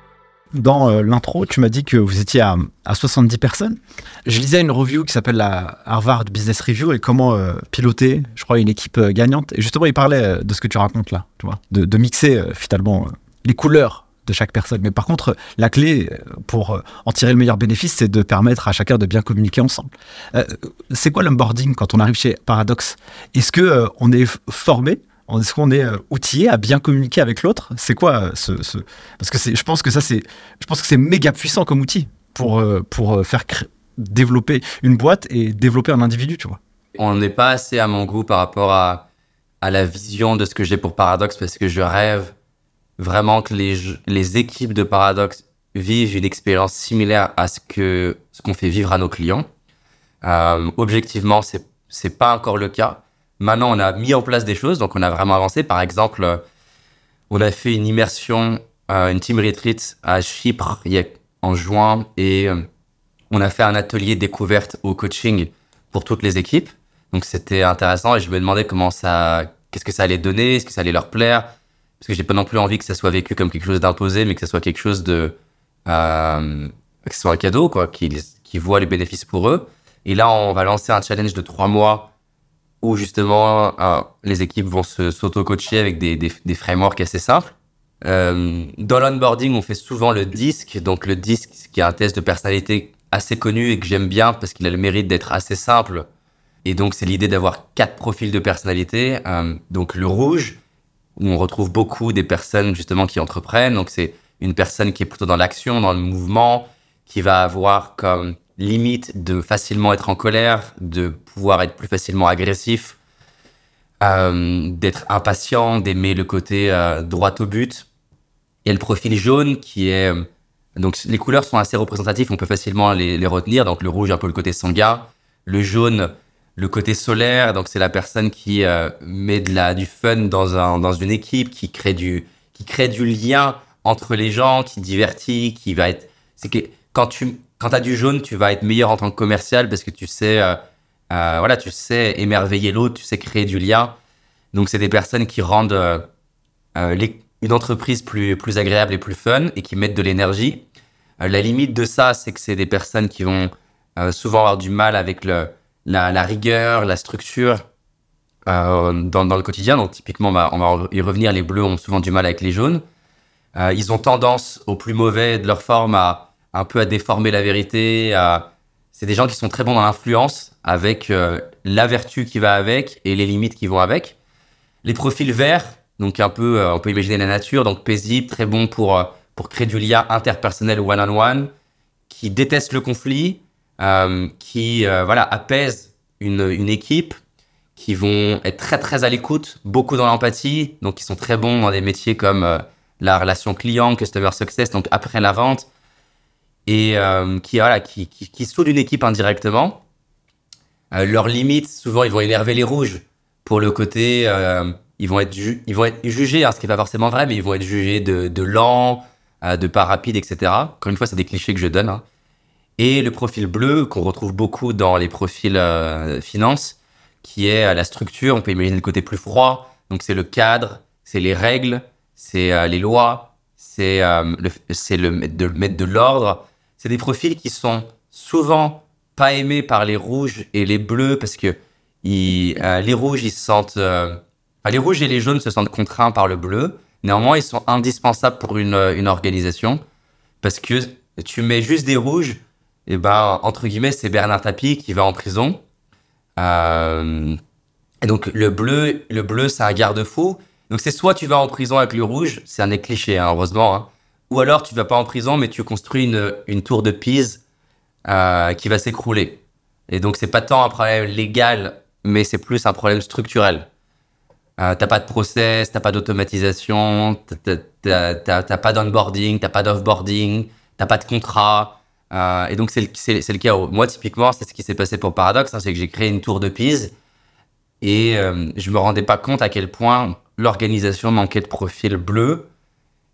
Dans euh, l'intro, tu m'as dit que vous étiez à, 70 personnes. Je lisais une review qui s'appelle la Harvard Business Review et comment euh, piloter, je crois, une équipe euh, gagnante. Et justement, il parlait de ce que tu racontes là, tu vois, de, mixer finalement les couleurs de chaque personne. Mais par contre, la clé pour en tirer le meilleur bénéfice, c'est de permettre à chacun de bien communiquer ensemble. c'est quoi l'onboarding quand on arrive chez Paradox? Est-ce que on est formé est-ce qu'on est euh, outillé à bien communiquer avec l'autre C'est quoi euh, ce, Parce que je pense que ça, c'est, je pense que c'est méga puissant comme outil pour, euh, pour faire développer une boîte et développer un individu, tu vois.
On n'est pas assez à mon goût par rapport à, à la vision de ce que j'ai pour Paradox parce que je rêve vraiment que les, les équipes de Paradox vivent une expérience similaire à ce que ce qu'on fait vivre à nos clients. objectivement, c'est c'est pas encore le cas. Maintenant, on a mis en place des choses, donc on a vraiment avancé. Par exemple, euh, on a fait une immersion, euh, une team retreat à Chypre en juin et euh, on a fait un atelier découverte au coaching pour toutes les équipes. Donc c'était intéressant et je me demandais comment ça, qu'est-ce que ça allait donner, est-ce que ça allait leur plaire, parce que j'ai pas non plus envie que ça soit vécu comme quelque chose d'imposé, mais que ça soit quelque chose de, que ce soit un cadeau quoi, qu'ils qui voient les bénéfices pour eux. Et là, on va lancer un challenge de trois mois où justement euh, les équipes vont se s'auto-coacher avec des, des, frameworks assez simples. Euh, dans l'onboarding, on fait souvent le disque. Donc le disque, qui est un test de personnalité assez connu et que j'aime bien parce qu'il a le mérite d'être assez simple. Et donc c'est l'idée d'avoir quatre profils de personnalité. Euh, donc le rouge, où on retrouve beaucoup des personnes justement qui entreprennent. Donc c'est une personne qui est plutôt dans l'action, dans le mouvement, qui va avoir comme limite de facilement être en colère, de pouvoir être plus facilement agressif, euh, d'être impatient, d'aimer le côté euh, droit au but. Et le profil jaune qui est... Euh, donc les couleurs sont assez représentatives, on peut facilement les, retenir. Donc le rouge un peu le côté sanguin, le jaune le côté solaire, donc c'est la personne qui met de la, du fun dans, un, dans une équipe, qui crée, du, qui crée du lien entre les gens, qui divertit, qui va être... C'est que quand tu quand as du jaune, tu vas être meilleur en tant que commercial parce que tu sais, euh, euh, voilà, tu sais émerveiller l'autre, tu sais créer du lien. Donc, c'est des personnes qui rendent euh, une entreprise plus, plus agréable et plus fun et qui mettent de l'énergie. la limite de ça, c'est que c'est des personnes qui vont souvent avoir du mal avec le, la, rigueur, la structure dans, le quotidien. Donc, typiquement, on va, on va y revenir. Les bleus ont souvent du mal avec les jaunes. ils ont tendance, au plus mauvais de leur forme, à un peu à déformer la vérité. C'est des gens qui sont très bons dans l'influence avec euh, la vertu qui va avec et les limites qui vont avec. Les profils verts, donc un peu, euh, on peut imaginer la nature, donc paisible, très bon pour, euh, pour créer du lien interpersonnel one-on-one, qui déteste le conflit, qui voilà apaise une, une équipe, qui vont être très très à l'écoute, beaucoup dans l'empathie, donc qui sont très bons dans des métiers comme la relation client, customer success, donc après la vente, et euh, qui, voilà, qui, qui, qui une équipe indirectement. Euh, leurs limites, souvent, ils vont énerver les rouges pour le côté, euh, ils vont être, ils vont être jugés, hein, ce qui n'est pas forcément vrai, mais ils vont être jugés de, de lent, euh, de pas rapide, etc. Encore une fois, c'est des clichés que je donne. hein. Et le profil bleu, qu'on retrouve beaucoup dans les profils finance, qui est la structure, on peut imaginer le côté plus froid, donc c'est le cadre, c'est les règles, c'est les lois, c'est euh, le, le mettre de l'ordre. C'est des profils qui sont souvent pas aimés par les rouges et les bleus parce que euh, les rouges se sentent, euh, les rouges et les jaunes se sentent contraints par le bleu. Néanmoins, ils sont indispensables pour une, euh, organisation parce que tu mets juste des rouges, et ben entre guillemets c'est Bernard Tapie qui va en prison. Et donc le bleu, le bleu c'est un garde-fou. Donc c'est soit tu vas en prison avec le rouge, c'est un des clichés hein, heureusement, hein. Ou alors tu vas pas en prison mais tu construis une, tour de Pise euh, qui va s'écrouler. Et donc c'est pas tant un problème légal, mais c'est plus un problème structurel. Euh, t'as pas de process, t'as pas d'automatisation, t'as- t'as t'as- pas d'onboarding, t'as pas d'offboarding, t'as pas de contrat. Euh, et donc c'est le, c'est- c'est le cas. Moi typiquement, c'est ce qui s'est passé pour Paradox, hein, c'est que j'ai créé une tour de Pise et euh, je me rendais pas compte à quel point l'organisation manquait de profil bleu.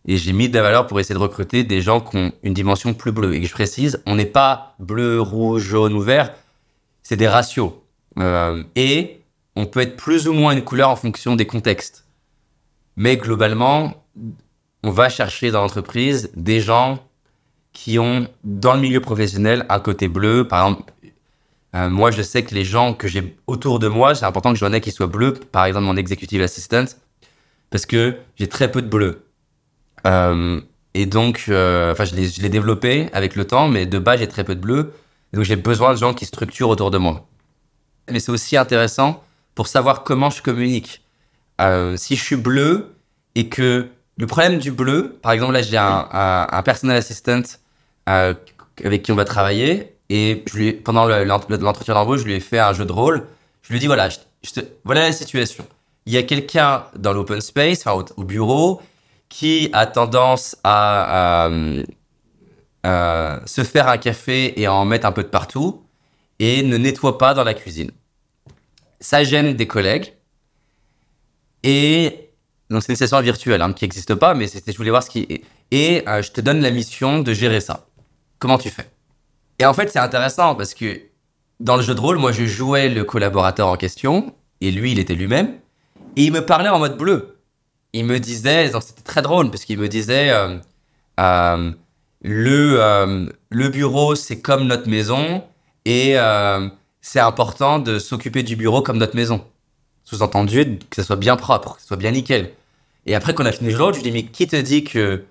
Et j'ai mis de la valeur pour essayer de recruter des gens qui ont une dimension plus bleue. Et je précise, on n'est pas bleu, rouge, jaune ou vert, c'est des ratios. Euh, et on peut être plus ou moins une couleur en fonction des contextes. Mais globalement, on va chercher dans l'entreprise des gens qui ont, dans le milieu professionnel, un côté bleu. Par exemple, euh, moi, je sais que les gens que j'ai autour de moi, c'est important que j'en ai qui soient bleus. Par exemple, mon executive assistant, parce que j'ai très peu de bleus. Euh, et donc, euh, enfin, je l'ai développé avec le temps, mais de base, j'ai très peu de bleus. Et donc, j'ai besoin de gens qui structurent autour de moi. Mais c'est aussi intéressant pour savoir comment je communique. Euh, si je suis bleu et que le problème du bleu, par exemple, là, j'ai un, un, un personal assistant avec qui on va travailler et pendant le- l'ent- l'entretien d'embauche, je lui ai fait un jeu de rôle. Je lui ai dit voilà, voilà la situation. Il y a quelqu'un dans l'open space, au bureau, qui a tendance à, se faire un café et à en mettre un peu de partout et ne nettoie pas dans la cuisine. Ça gêne des collègues et donc c'est une session virtuelle hein, qui n'existe pas, mais je voulais voir ce qui et euh, je te donne la mission de gérer ça. Comment tu fais? Et en fait c'est intéressant parce que dans le jeu de rôle, moi je jouais le collaborateur en question et lui il était lui-même et il me parlait en mode bleu. Il me disait, c'était très drôle parce qu'il me disait euh, euh, le euh, le bureau c'est comme notre maison et c'est important de s'occuper du bureau comme notre maison. Sous-entendu que ça soit bien propre, que ça soit bien nickel. Et après qu'on a fini le jeu, je lui dis mais qui te dit que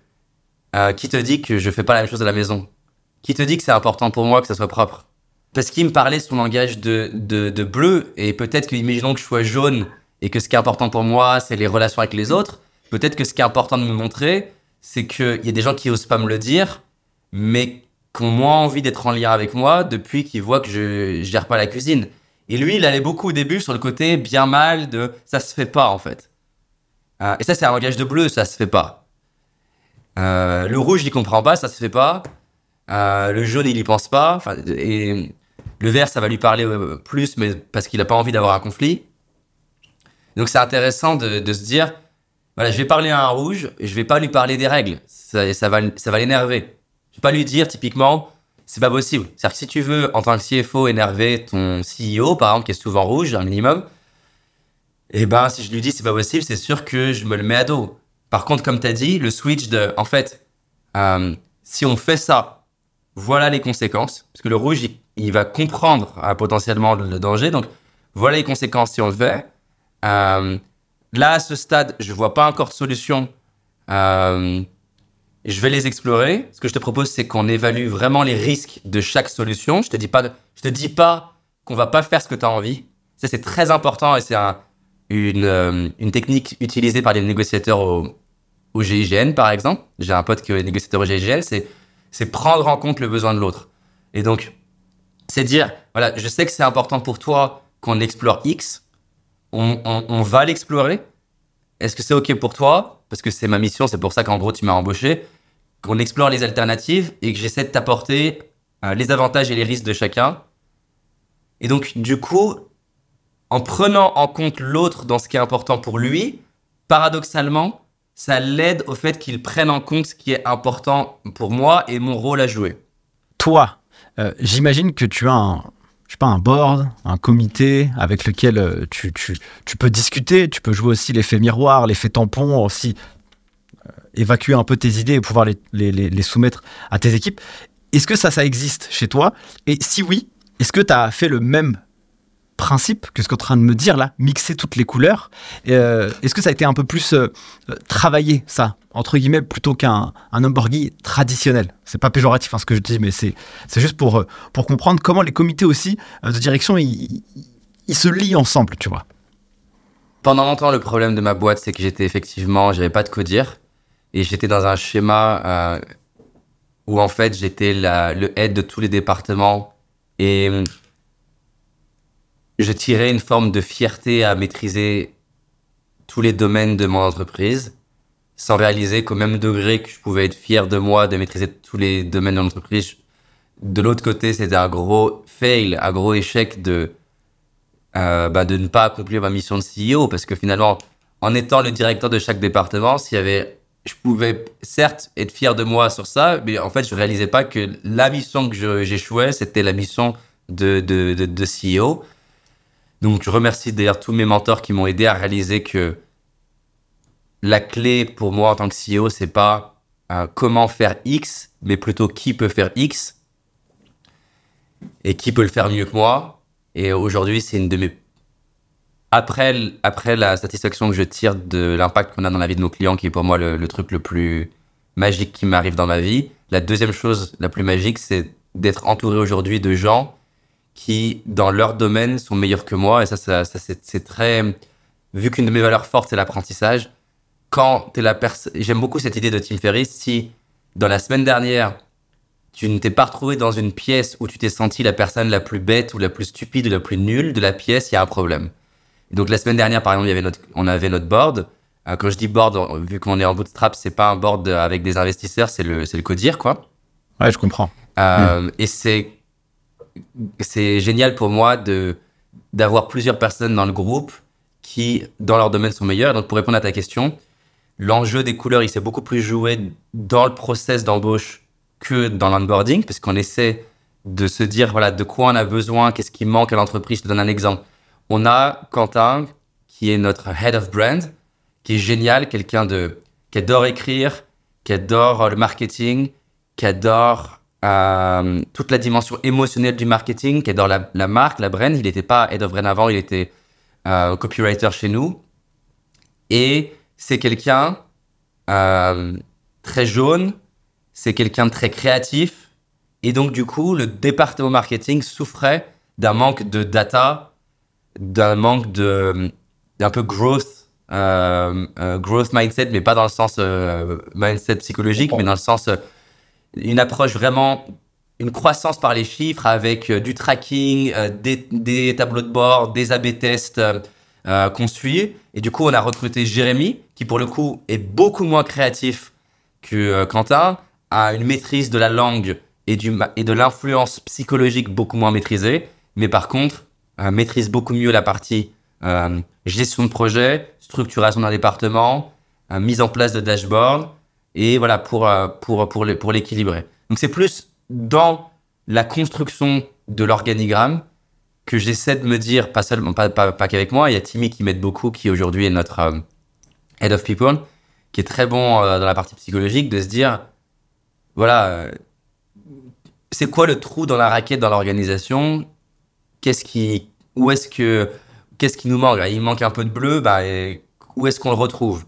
qui te dit que je fais pas la même chose à la maison? Qui te dit que c'est important pour moi que ça soit propre? Parce qu'il me parlait son langage de, de, de bleu et peut-être que imaginons que je sois jaune et que ce qui est important pour moi c'est les relations avec les autres. Peut-être que ce qui est important de me montrer c'est qu'il y a des gens qui osent pas me le dire, mais qui ont moins envie d'être en lien avec moi depuis qu'ils voient que je, je gère pas la cuisine. Et lui, il allait beaucoup au début sur le côté bien mal de ça se fait pas en fait. Euh, et ça, c'est un langage de bleu, ça se fait pas. Euh, le rouge, il comprend pas, ça se fait pas. Euh, le jaune, il y pense pas. Et le vert, ça va lui parler plus, mais parce qu'il a pas envie d'avoir un conflit. Donc c'est intéressant de, se dire, voilà, je vais parler à un rouge, et je vais pas lui parler des règles. Ça, va, ça va l'énerver. Je vais pas lui dire typiquement, c'est pas possible. C'est-à-dire que si tu veux, en tant que CFO, énerver ton CEO, par exemple, qui est souvent rouge, un minimum, et ben, si je lui dis c'est pas possible, c'est sûr que je me le mets à dos. Par contre, comme tu as dit, le switch de, en fait, euh, si on fait ça, voilà les conséquences. Parce que le rouge, il, va comprendre euh, potentiellement le, le danger. Donc, voilà les conséquences si on le fait. Euh, là, à ce stade, je vois pas encore de solution. Euh, je vais les explorer. Ce que je te propose, c'est qu'on évalue vraiment les risques de chaque solution. Je te dis pas, je te dis pas qu'on va pas faire ce que tu as envie. Ça, c'est très important et c'est euh, une technique utilisée par les négociateurs au, au GIGN, par exemple. J'ai un pote qui est négociateur au GIGN, c'est prendre en compte le besoin de l'autre. Et donc, c'est dire, voilà, je sais que c'est important pour toi qu'on explore X, on, va l'explorer. Est-ce que c'est OK pour toi? Parce que c'est ma mission, c'est pour ça qu'en gros, tu m'as embauché. Qu'on explore les alternatives et que j'essaie de t'apporter euh, les avantages et les risques de chacun. Et donc, du coup, en prenant en compte l'autre dans ce qui est important pour lui, paradoxalement, ça l'aide au fait qu'il prenne en compte ce qui est important pour moi et mon rôle à jouer.
Toi, euh, j'imagine que tu as un, je sais pas, un board, un comité avec lequel euh, tu, tu, tu, peux discuter, tu peux jouer aussi l'effet miroir, l'effet tampon, aussi euh, évacuer un peu tes idées et pouvoir les, les, les soumettre à tes équipes. Est-ce que ça, ça existe chez toi? Et si oui, est-ce que tu as fait le même principe que ce qu'on est en train de me dire là, mixer toutes les couleurs. Euh, est-ce que ça a été un peu plus euh, travaillé, ça, entre guillemets, plutôt qu'un un traditionnel? C'est pas péjoratif hein, ce que je dis, mais c'est juste pour, euh, pour comprendre comment les comités aussi de direction, ils, se lient ensemble, tu vois.
Pendant longtemps, le problème de ma boîte, c'est que j'étais effectivement, j'avais pas de codir et j'étais dans un schéma où en fait j'étais le aide de tous les départements et je tirais une forme de fierté à maîtriser tous les domaines de mon entreprise, sans réaliser qu'au même degré que je pouvais être fier de moi de maîtriser tous les domaines de l'entreprise, de l'autre côté, c'était un gros fail, un gros échec de, euh, bah, de ne pas accomplir ma mission de CEO, parce que finalement, en étant le directeur de chaque département, s'il avait, je pouvais certes être fier de moi sur ça, mais en fait, je réalisais pas que la mission que j'échouais, c'était la mission de, de, de CEO. Donc je remercie d'ailleurs tous mes mentors qui m'ont aidé à réaliser que la clé pour moi en tant que CEO, c'est pas euh, comment faire X, mais plutôt qui peut faire X et qui peut le faire mieux que moi. Et aujourd'hui, c'est une de mes après, après la satisfaction que je tire de l'impact qu'on a dans la vie de nos clients, qui est pour moi le, le truc le plus magique qui m'arrive dans ma vie, la deuxième chose la plus magique, c'est d'être entouré aujourd'hui de gens qui, dans leur domaine, sont meilleurs que moi. Et ça, ça, c'est très. Vu qu'une de mes valeurs fortes, c'est l'apprentissage, quand tu es la personne. J'aime beaucoup cette idée de Tim Ferriss. Si, dans la semaine dernière, tu ne t'es pas retrouvé dans une pièce où tu t'es senti la personne la plus bête ou la plus stupide ou la plus nulle de la pièce, il y a un problème. donc, la semaine dernière, par exemple, il y avait notre, on avait notre board. Euh, quand je dis board, vu qu'on est en bootstrap, c'est pas un board avec des investisseurs, c'est le, c'est le codir, quoi.
Ouais, je comprends.
Euh, hmm. Et c'est c'est génial pour moi de d'avoir plusieurs personnes dans le groupe qui, dans leur domaine, sont meilleures. Donc, pour répondre à ta question, l'enjeu des couleurs, il s'est beaucoup plus joué dans le process d'embauche que dans l'onboarding, parce qu'on essaie de se dire, voilà, de quoi on a besoin, qu'est-ce qui manque à l'entreprise. Je te donne un exemple. On a Quentin, qui est notre head of brand, qui est génial, quelqu'un de, qui adore écrire, qui adore le marketing, qui adore euh, toute la dimension émotionnelle du marketing, qui est dans la, marque, la brand. Il n'était pas head of brand avant, il était euh, copywriter chez nous. Et c'est quelqu'un euh, très jaune, c'est quelqu'un de très créatif. Et donc, du coup, le département marketing souffrait d'un manque de data, d'un manque de d'un peu growth, growth mindset, mais pas dans le sens mindset psychologique, mais dans le sens une approche vraiment, une croissance par les chiffres avec euh, du tracking, euh, des, tableaux de bord, des A-B tests euh, qu'on suit. Et du coup, on a recruté Jérémy, qui pour le coup est beaucoup moins créatif que Quentin, a une maîtrise de la langue et, du, et de l'influence psychologique beaucoup moins maîtrisée, mais par contre, maîtrise beaucoup mieux la partie gestion de projet, structuration d'un département, mise en place de dashboard et voilà pour euh, pour pour l'équilibrer. Donc c'est plus dans la construction de l'organigramme que j'essaie de me dire pas seulement pas, pas qu'avec moi, il y a Timmy qui m'aide beaucoup qui aujourd'hui est notre euh, head of people qui est très bon euh, dans la partie psychologique de se dire voilà c'est quoi le trou dans la raquette dans l'organisation? Qu'est-ce qui où est-ce que qu'est-ce qui nous manque? Il manque un peu de bleu, bah où est-ce qu'on le retrouve?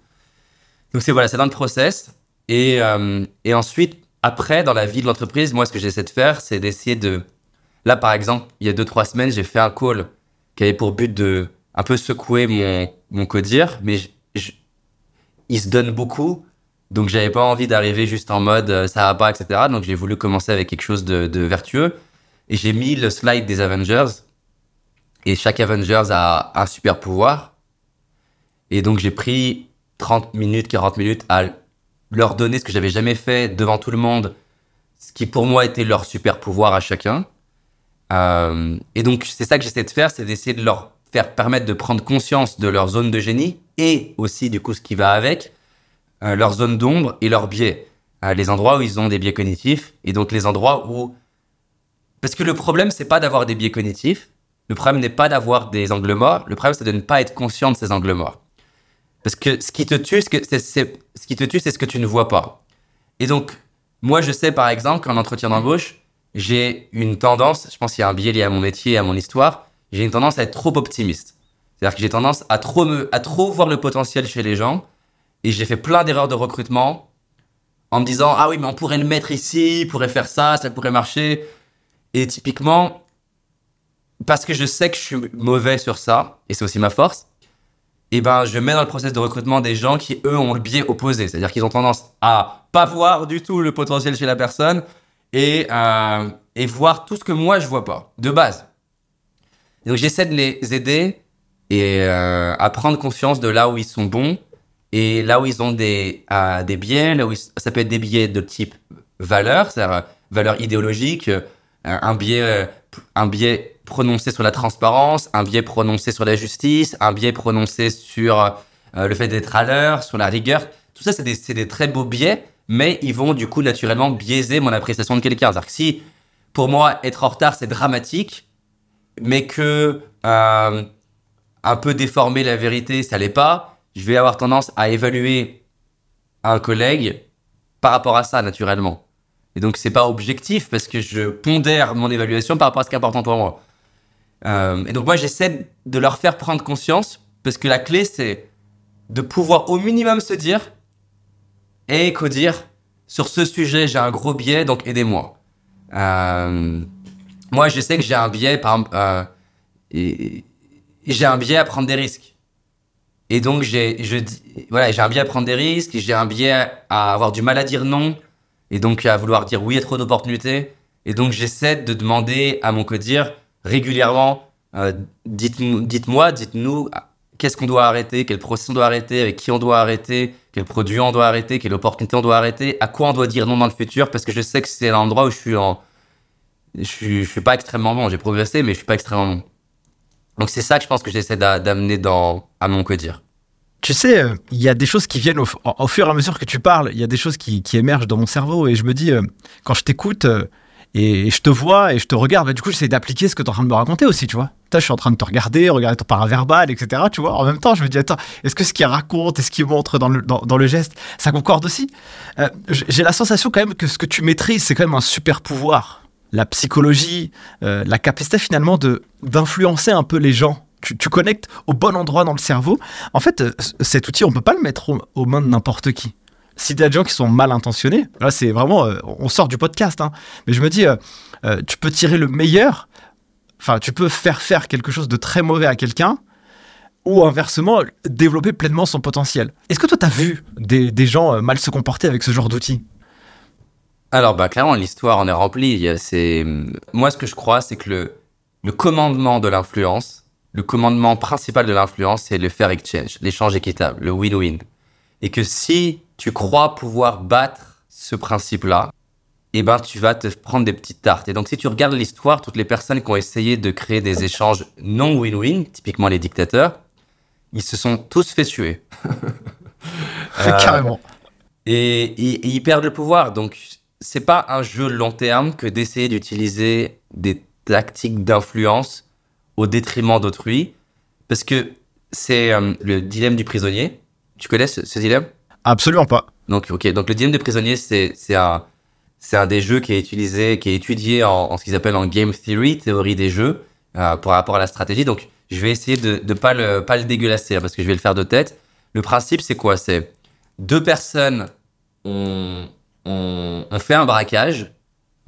Donc c'est voilà, c'est dans le process. Et, euh, et ensuite, après, dans la vie de l'entreprise, moi, ce que j'essaie de faire, c'est d'essayer de... Là, par exemple, il y a deux, trois semaines, j'ai fait un call qui avait pour but de un peu secouer mon, mon codir, mais il se donne beaucoup. Donc, j'avais pas envie d'arriver juste en mode euh, ça va pas, etc. Donc, j'ai voulu commencer avec quelque chose de vertueux. Et j'ai mis le slide des Avengers. Et chaque Avengers a un super pouvoir. Et donc, j'ai pris 30 minutes, 40 minutes à leur donner ce que j'avais jamais fait devant tout le monde, ce qui pour moi était leur super pouvoir à chacun. Euh, et donc, c'est ça que j'essaie de faire, c'est d'essayer de leur faire permettre de prendre conscience de leur zone de génie et aussi, du coup, ce qui va avec, euh, leur zone d'ombre et leurs biais. Euh, les endroits où ils ont des biais cognitifs et donc les endroits où... Parce que le problème, c'est pas d'avoir des biais cognitifs, le problème n'est pas d'avoir des angles morts, le problème, c'est de ne pas être conscient de ces angles morts. Parce que ce qui te tue, c'est ce qui te tue, c'est ce que tu ne vois pas. Et donc, moi, je sais par exemple qu'en entretien d'embauche, j'ai une tendance, je pense qu'il y a un biais lié à mon métier, à mon histoire, j'ai une tendance à être trop optimiste. C'est-à-dire que j'ai tendance à trop, à trop voir le potentiel chez les gens. Et j'ai fait plein d'erreurs de recrutement en me disant Ah oui, mais on pourrait le mettre ici, on pourrait faire ça, ça pourrait marcher. Et typiquement, parce que je sais que je suis mauvais sur ça, et c'est aussi ma force, eh ben je mets dans le process de recrutement des gens qui, eux, ont le biais opposé. C'est-à-dire qu'ils ont tendance à pas voir du tout le potentiel chez la personne et, euh, et voir tout ce que moi je vois pas, de base. donc j'essaie de les aider et euh, à prendre conscience de là où ils sont bons et là où ils ont des, euh, des biais, là où ça peut être des biais de type valeur, c'est-à-dire valeur idéologique, un biais, un biais prononcé sur la transparence, un biais prononcé sur la justice, un biais prononcé sur le fait d'être à l'heure, sur la rigueur. Tout ça, c'est des, des, très beaux biais, mais ils vont du coup naturellement biaiser mon appréciation de quelqu'un. C'est-à-dire que si pour moi être en retard c'est dramatique, mais que euh, un peu déformer la vérité ça l'est pas, je vais avoir tendance à évaluer un collègue par rapport à ça naturellement. Et donc c'est pas objectif parce que je pondère mon évaluation par rapport à ce qui est important pour moi. Euh, et donc moi j'essaie de leur faire prendre conscience parce que la clé c'est de pouvoir au minimum se dire et Codir, sur ce sujet, j'ai un gros biais, donc aidez-moi. Euh, moi, je sais que j'ai un biais, par euh, j'ai un biais à prendre des risques. Et donc, j'ai, voilà, j'ai un biais à prendre des risques, j'ai un biais à avoir du mal à dire non, et donc à vouloir dire oui à trop d'opportunités. Et donc, j'essaie de demander à mon codir régulièrement, euh, dites-moi, dites-nous qu'est-ce qu'on doit arrêter, quel processus on doit arrêter, avec qui on doit arrêter, quel produit on doit arrêter, quelle opportunité on doit arrêter, à quoi on doit dire non dans le futur, parce que je sais que c'est l'endroit où je suis en. Je suis, je suis pas extrêmement bon. J'ai progressé, mais je suis pas extrêmement bon. Donc c'est ça que je pense que j'essaie d'amener dans à mon dire.
Tu sais, euh, il y a des choses qui viennent au, fur et à mesure que tu parles. Il y a des choses qui, qui, émergent dans mon cerveau et je me dis, euh, quand je t'écoute, et je te vois et je te regarde. Du coup, j'essaie d'appliquer ce que tu es en train de me raconter aussi, tu vois. je suis en train de te regarder, regarder ton paraverbal, etc. Tu vois. En même temps, je me dis, attends, est-ce que ce qu'il raconte et ce qu'il montre dans le, dans, le geste, ça concorde aussi? Euh, J'ai la sensation quand même que ce que tu maîtrises, c'est quand même un super pouvoir. La psychologie, euh, la capacité finalement d'influencer un peu les gens. Tu, connectes au bon endroit dans le cerveau. En fait, euh, cet outil, on peut pas le mettre aux mains de n'importe qui si des gens qui sont mal intentionnés, là c'est vraiment, euh, on sort du podcast, hein, mais je me dis, euh, euh, tu peux tirer le meilleur, enfin tu peux faire faire quelque chose de très mauvais à quelqu'un, ou inversement, développer pleinement son potentiel. Est-ce que toi tu as vu des, gens mal se comporter avec ce genre d'outils?
Alors bah clairement l'histoire en est remplie. C'est moi ce que je crois, c'est que le commandement de l'influence, le commandement principal de l'influence, c'est le fair exchange, l'échange équitable, le win-win, et que si tu crois pouvoir battre ce principe-là, eh ben, tu vas te prendre des petites tartes. Et donc, si tu regardes l'histoire, toutes les personnes qui ont essayé de créer des échanges non win-win, typiquement les dictateurs, ils se sont tous fait tuer. (laughs)
euh, Carrément.
Et, et, ils perdent le pouvoir. Donc, c'est pas un jeu long terme que d'essayer d'utiliser des tactiques d'influence au détriment d'autrui. Parce que c'est euh, le dilemme du prisonnier. Tu connais ce dilemme?
Absolument pas.
Donc, ok. Donc, le dilemme des prisonniers, c'est, un, un des jeux qui est utilisé, qui est étudié en, ce qu'ils appellent en game theory, théorie des jeux, euh, pour rapport à la stratégie. Donc, je vais essayer de ne pas le, pas le dégueulasser, hein, parce que je vais le faire de tête. Le principe, c'est quoi? C'est deux personnes ont, ont, fait un braquage,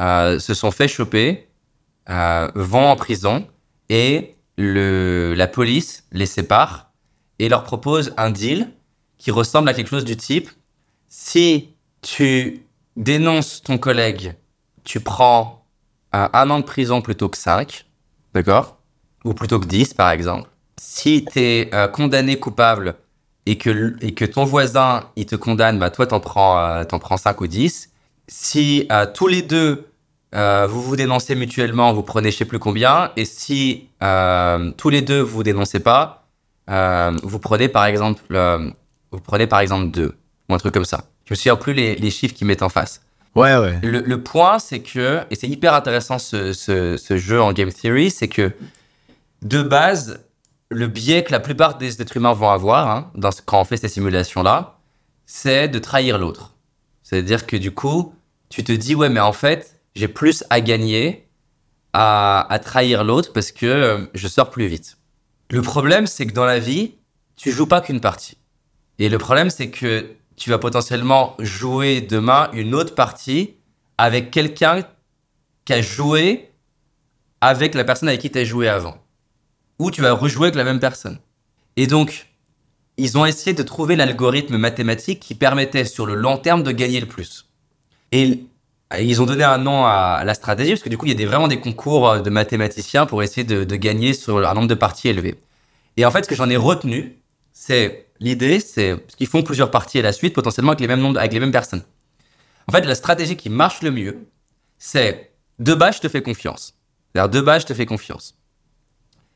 euh, se sont fait choper, euh, vont en prison, et le, la police les sépare et leur propose un deal qui ressemble à quelque chose du type si tu dénonces ton collègue, tu prends un, an de prison plutôt que 5, d'accord? Ou plutôt que 10, par exemple. Si tu es euh, condamné coupable et que, et que ton voisin, il te condamne, bah toi, t'en prends, euh, prends 5 ou 10. Si euh, tous les deux, euh, vous vous dénoncez mutuellement, vous prenez je sais plus combien. Et si euh, tous les deux vous vous dénoncez pas, euh, vous prenez par exemple, euh, vous prenez par exemple deux ou un truc comme ça. Je me souviens plus les, les chiffres qu'ils mettent en face.
Ouais, ouais.
Le, le point, c'est que, et c'est hyper intéressant ce, ce, ce jeu en game theory, c'est que de base, le biais que la plupart des êtres humains vont avoir hein, dans ce- quand on fait ces simulations-là, c'est de trahir l'autre. C'est-à-dire que du coup, tu te dis, ouais, mais en fait, j'ai plus à gagner à, à trahir l'autre parce que euh, je sors plus vite. Le problème, c'est que dans la vie, tu joues pas qu'une partie. Et le problème, c'est que tu vas potentiellement jouer demain une autre partie avec quelqu'un qui a joué avec la personne avec qui tu as joué avant. Ou tu vas rejouer avec la même personne. Et donc, ils ont essayé de trouver l'algorithme mathématique qui permettait sur le long terme de gagner le plus. Et ils ont donné un nom à la stratégie, parce que du coup, il y a vraiment des concours de mathématiciens pour essayer de, de gagner sur un nombre de parties élevé. Et en fait, ce que j'en ai retenu, c'est l'idée, c'est qu'ils font plusieurs parties à la suite, potentiellement avec les mêmes nombres, avec les mêmes personnes. En fait, la stratégie qui marche le mieux, c'est de base, je te fais confiance. De base, je te fais confiance.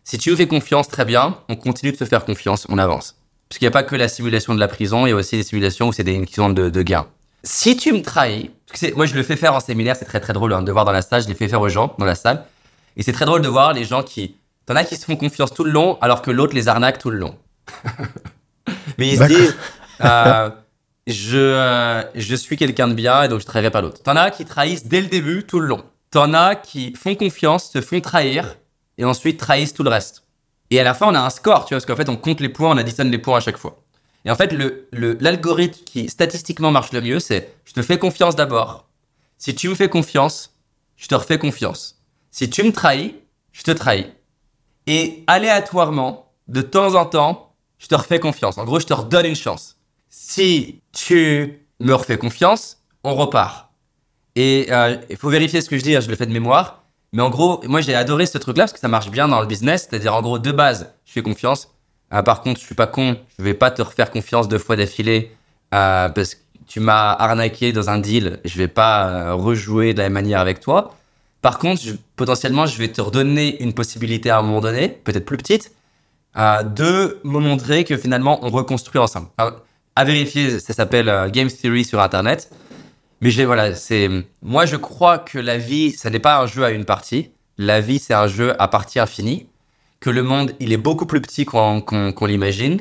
Si tu me fais confiance, très bien, on continue de se faire confiance, on avance. Parce qu'il n'y a pas que la simulation de la prison, il y a aussi des simulations où c'est des questions de, de. Si tu me trahis, moi je le fais faire en séminaire, c'est très très drôle hein, de voir dans la salle, je les fais faire aux gens dans la salle. Et c'est très drôle de voir les gens qui. T'en as qui se font confiance tout le long, alors que l'autre les arnaque tout le long. (laughs) Mais ils se disent, euh, je, euh, je suis quelqu'un de bien et donc je trahirai pas l'autre. T'en as qui trahissent dès le début, tout le long. T'en as qui font confiance, se font trahir et ensuite trahissent tout le reste. Et à la fin, on a un score, tu vois, parce qu'en fait, on compte les points, on additionne les points à chaque fois. Et en fait, le, le- l'algorithme qui statistiquement marche le mieux, c'est je te fais confiance d'abord. Si tu me fais confiance, je te refais confiance. Si tu me trahis, je te trahis. Et aléatoirement, de temps en temps, je te refais confiance. En gros, je te redonne une chance. Si tu me refais confiance, on repart. Et euh, il faut vérifier ce que je dis, hein, je le fais de mémoire. Mais en gros, moi j'ai adoré ce truc-là parce que ça marche bien dans le business. C'est-à-dire, en gros, de base, je fais confiance. Ah, par contre, je suis pas con, je vais pas te refaire confiance deux fois d'affilée euh, parce que tu m'as arnaqué dans un deal. Je vais pas euh, rejouer de la même manière avec toi. Par contre, potentiellement, je vais te redonner une possibilité à un moment donné, peut-être plus petite, de me montrer que finalement, on reconstruit ensemble. À vérifier, ça s'appelle euh, Game Theory sur Internet. Mais j'ai, voilà, c'est, moi, je crois que la vie, ça n'est pas un jeu à une partie. La vie, c'est un jeu à partie infinie. Que le monde, il est beaucoup plus petit qu'on, l'imagine.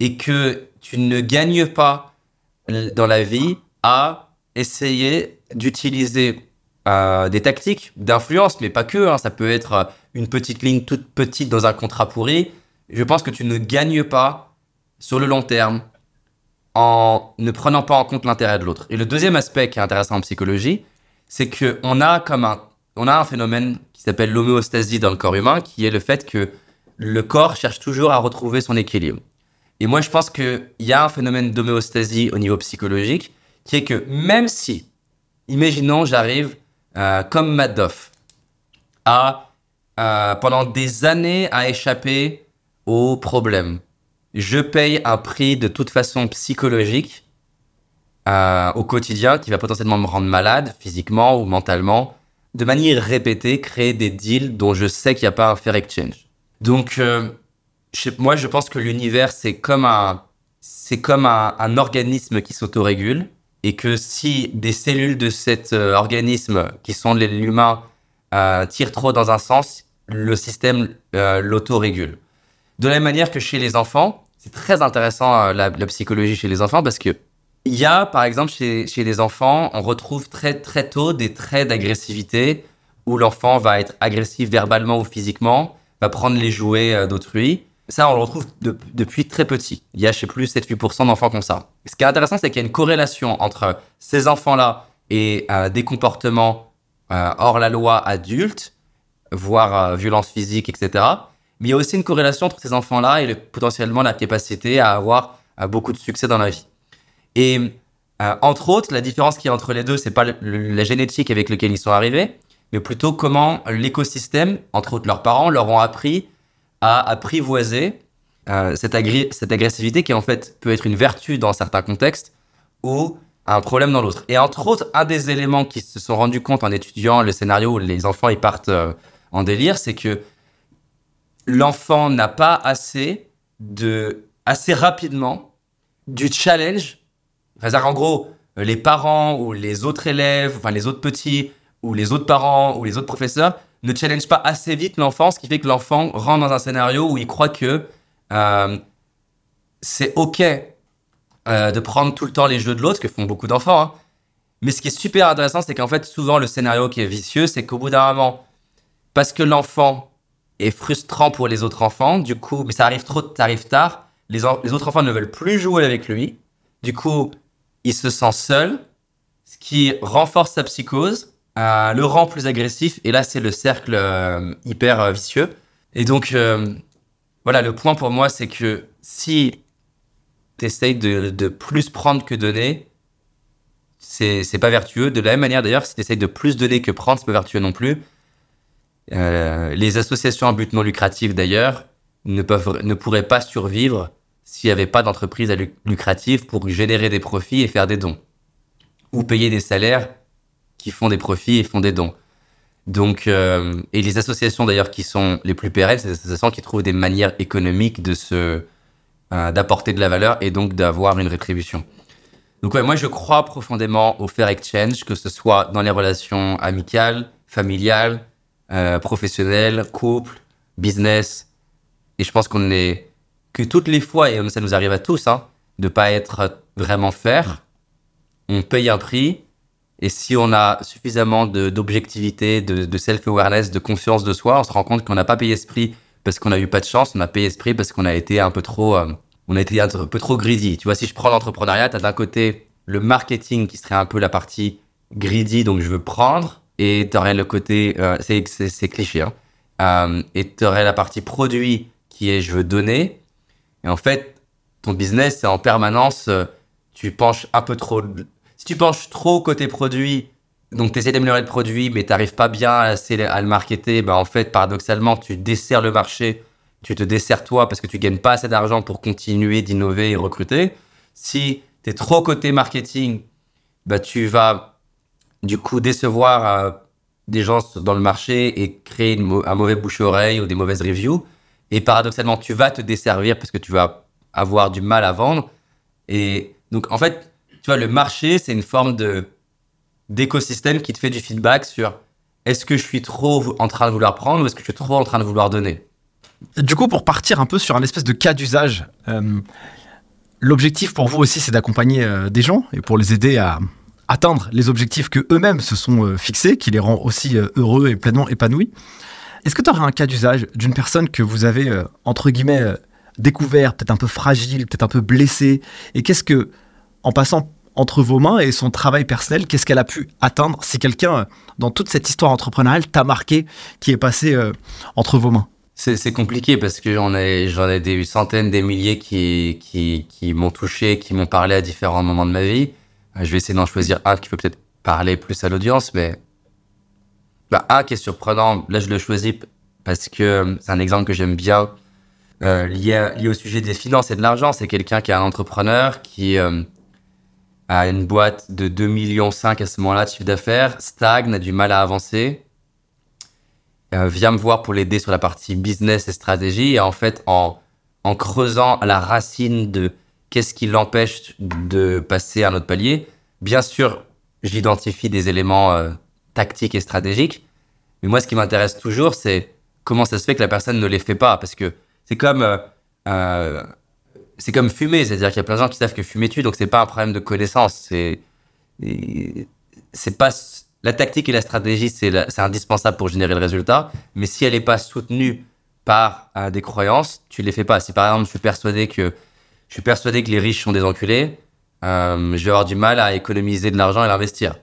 Et que tu ne gagnes pas l- dans la vie à essayer d'utiliser euh, des tactiques d'influence, mais pas que. hein. ça peut être euh, une petite ligne toute petite dans un contrat pourri. Je pense que tu ne gagnes pas sur le long terme en ne prenant pas en compte l'intérêt de l'autre. Et le deuxième aspect qui est intéressant en psychologie, c'est que on a comme un, on a un phénomène qui s'appelle l'homéostasie dans le corps humain, qui est le fait que le corps cherche toujours à retrouver son équilibre. Et moi, je pense qu'il y a un phénomène d'homéostasie au niveau psychologique, qui est que même si, imaginons, j'arrive euh, comme Madoff à euh, pendant des années à échapper aux problèmes, je paye un prix de toute façon psychologique euh, au quotidien qui va potentiellement me rendre malade physiquement ou mentalement, de manière répétée, créer des deals dont je sais qu'il n'y a pas un fair exchange. Donc, euh, moi, je pense que l'univers, c'est comme un, c'est comme un, organisme qui s'autorégule et que si des cellules de cet euh, organisme, qui sont l'humain, tirent trop dans un sens, le système l'autorégule. De la même manière que chez les enfants, c'est très intéressant euh, la, psychologie chez les enfants parce que il y a, par exemple, chez, les enfants, on retrouve très très tôt des traits d'agressivité où l'enfant va être agressif verbalement ou physiquement, va prendre les jouets euh, d'autrui. Ça, on le retrouve de- depuis très petit. Il y a, je sais plus, 7-8% d'enfants comme ça. Ce qui est intéressant, c'est qu'il y a une corrélation entre ces enfants-là et euh, des comportements hors la loi adultes, voire euh, violence physique, etc. Mais il y a aussi une corrélation entre ces enfants-là et le- potentiellement la capacité à avoir beaucoup de succès dans la vie. Et euh, entre autres, la différence qu'il y a entre les deux, c'est pas la génétique avec laquelle ils sont arrivés, mais plutôt comment l'écosystème, entre autres leurs parents, leur ont appris à apprivoiser euh, cette agressivité qui en fait peut être une vertu dans certains contextes ou un problème dans l'autre. Et entre autres, un des éléments qui se sont rendus compte en étudiant le scénario où les enfants ils partent euh, en délire, c'est que l'enfant n'a pas assez de assez rapidement du challenge. Enfin, en gros, les parents ou les autres élèves, enfin les autres petits ou les autres parents ou les autres professeurs ne challenge pas assez vite l'enfant, ce qui fait que l'enfant rentre dans un scénario où il croit que euh, c'est ok euh, de prendre tout le temps les jeux de l'autre, que font beaucoup d'enfants. Hein. Mais ce qui est super intéressant, c'est qu'en fait, souvent, le scénario qui est vicieux, c'est qu'au bout d'un moment, parce que l'enfant est frustrant pour les autres enfants, du coup, mais ça arrive trop, ça arrive tard, les, autres enfants ne veulent plus jouer avec lui. Du coup, il se sent seul, ce qui renforce sa psychose, euh, le rend plus agressif, et là, c'est le cercle euh, hyper vicieux. Et donc, voilà, le point pour moi, c'est que si tu de, plus prendre que donner, c'est pas vertueux. De la même manière, d'ailleurs, si tu essayes de plus donner que prendre, c'est pas vertueux non plus. Euh, les associations à but non lucratif, d'ailleurs, ne, peuvent, ne pourraient pas survivre s'il n'y avait pas d'entreprise lucrative pour générer des profits et faire des dons. Ou payer des salaires qui font des profits et font des dons. Donc, euh, et les associations d'ailleurs qui sont les plus pérennes, c'est les associations qui trouvent des manières économiques de se, euh, d'apporter de la valeur et donc d'avoir une rétribution. Donc moi je crois profondément au fair exchange, que ce soit dans les relations amicales, familiales, euh, professionnelles, couple, business. Et je pense qu'on est que toutes les fois, et ça nous arrive à tous, hein, de pas être vraiment fair, on paye un prix. Et si on a suffisamment d'objectivité, de, de self-awareness, de confiance de soi, on se rend compte qu'on n'a pas payé ce prix parce qu'on a eu pas de chance, on a payé ce prix parce qu'on a été un peu trop, euh, on a été un peu trop greedy. Tu vois, si je prends l'entrepreneuriat, tu as d'un côté le marketing qui serait un peu la partie greedy, donc je veux prendre, et tu aurais le côté, euh, c'est cliché, hein, euh, et la partie produit qui est je veux donner. Et en fait, ton business, c'est en permanence, tu penches un peu trop. Si tu penches trop côté produit, donc, tu essaies d'améliorer le produit, mais tu n'arrives pas bien à, à, le marketer. Ben, en fait, paradoxalement, tu desserres le marché, tu te desserres toi parce que tu gagnes pas assez d'argent pour continuer d'innover et recruter. Si tu es trop côté marketing, ben, tu vas du coup décevoir euh, des gens dans le marché et créer un mauvais bouche-oreille ou des mauvaises reviews. Et paradoxalement, tu vas te desservir parce que tu vas avoir du mal à vendre. Et donc, en fait, tu vois, le marché, c'est une forme de d'écosystème qui te fait du feedback sur est-ce que je suis trop en train de vouloir prendre ou est-ce que je suis trop en train de vouloir donner
Du coup, pour partir un peu sur un espèce de cas d'usage, euh, l'objectif pour vous aussi, c'est d'accompagner euh, des gens et pour les aider à atteindre les objectifs que eux-mêmes se sont euh, fixés, qui les rend aussi heureux et pleinement épanouis. Est-ce que tu aurais un cas d'usage d'une personne que vous avez, entre guillemets, découvert, peut-être un peu fragile, peut-être un peu blessé, et qu'est-ce que, en passant entre vos mains et son travail personnel, qu'est-ce qu'elle a pu atteindre Si quelqu'un, euh, dans toute cette histoire entrepreneuriale, t'a marqué, qui est passé euh, entre vos mains?
C'est compliqué parce que j'en ai, ai des centaines, des milliers qui m'ont touché, qui m'ont parlé à différents moments de ma vie. Euh, je vais essayer d'en choisir un qui peut peut-être parler plus à l'audience, mais bah, un qui est surprenant, là je le choisis parce que c'est un exemple que j'aime bien, lié, lié au sujet des finances et de l'argent. C'est quelqu'un qui est un entrepreneur qui, à une boîte de 2,5 millions à ce moment-là de chiffre d'affaires, stagne, a du mal à avancer, euh, vient me voir pour l'aider sur la partie business et stratégie. Et en fait, en, creusant la racine de qu'est-ce qui l'empêche de passer à un autre palier, bien sûr, j'identifie des éléments euh, tactiques et stratégiques. Mais moi, ce qui m'intéresse toujours, c'est comment ça se fait que la personne ne les fait pas. Parce que c'est comme euh, euh c'est comme fumer, c'est-à-dire qu'il y a plein de gens qui savent que fumer tue, donc c'est pas un problème de connaissance. C'est, c'est pas la tactique et la stratégie, c'est, indispensable pour générer le résultat, mais si elle n'est pas soutenue par des croyances, tu les fais pas. Si par exemple je suis persuadé que je suis persuadé que les riches sont des enculés, euh, je vais avoir du mal à économiser de l'argent et l'investir.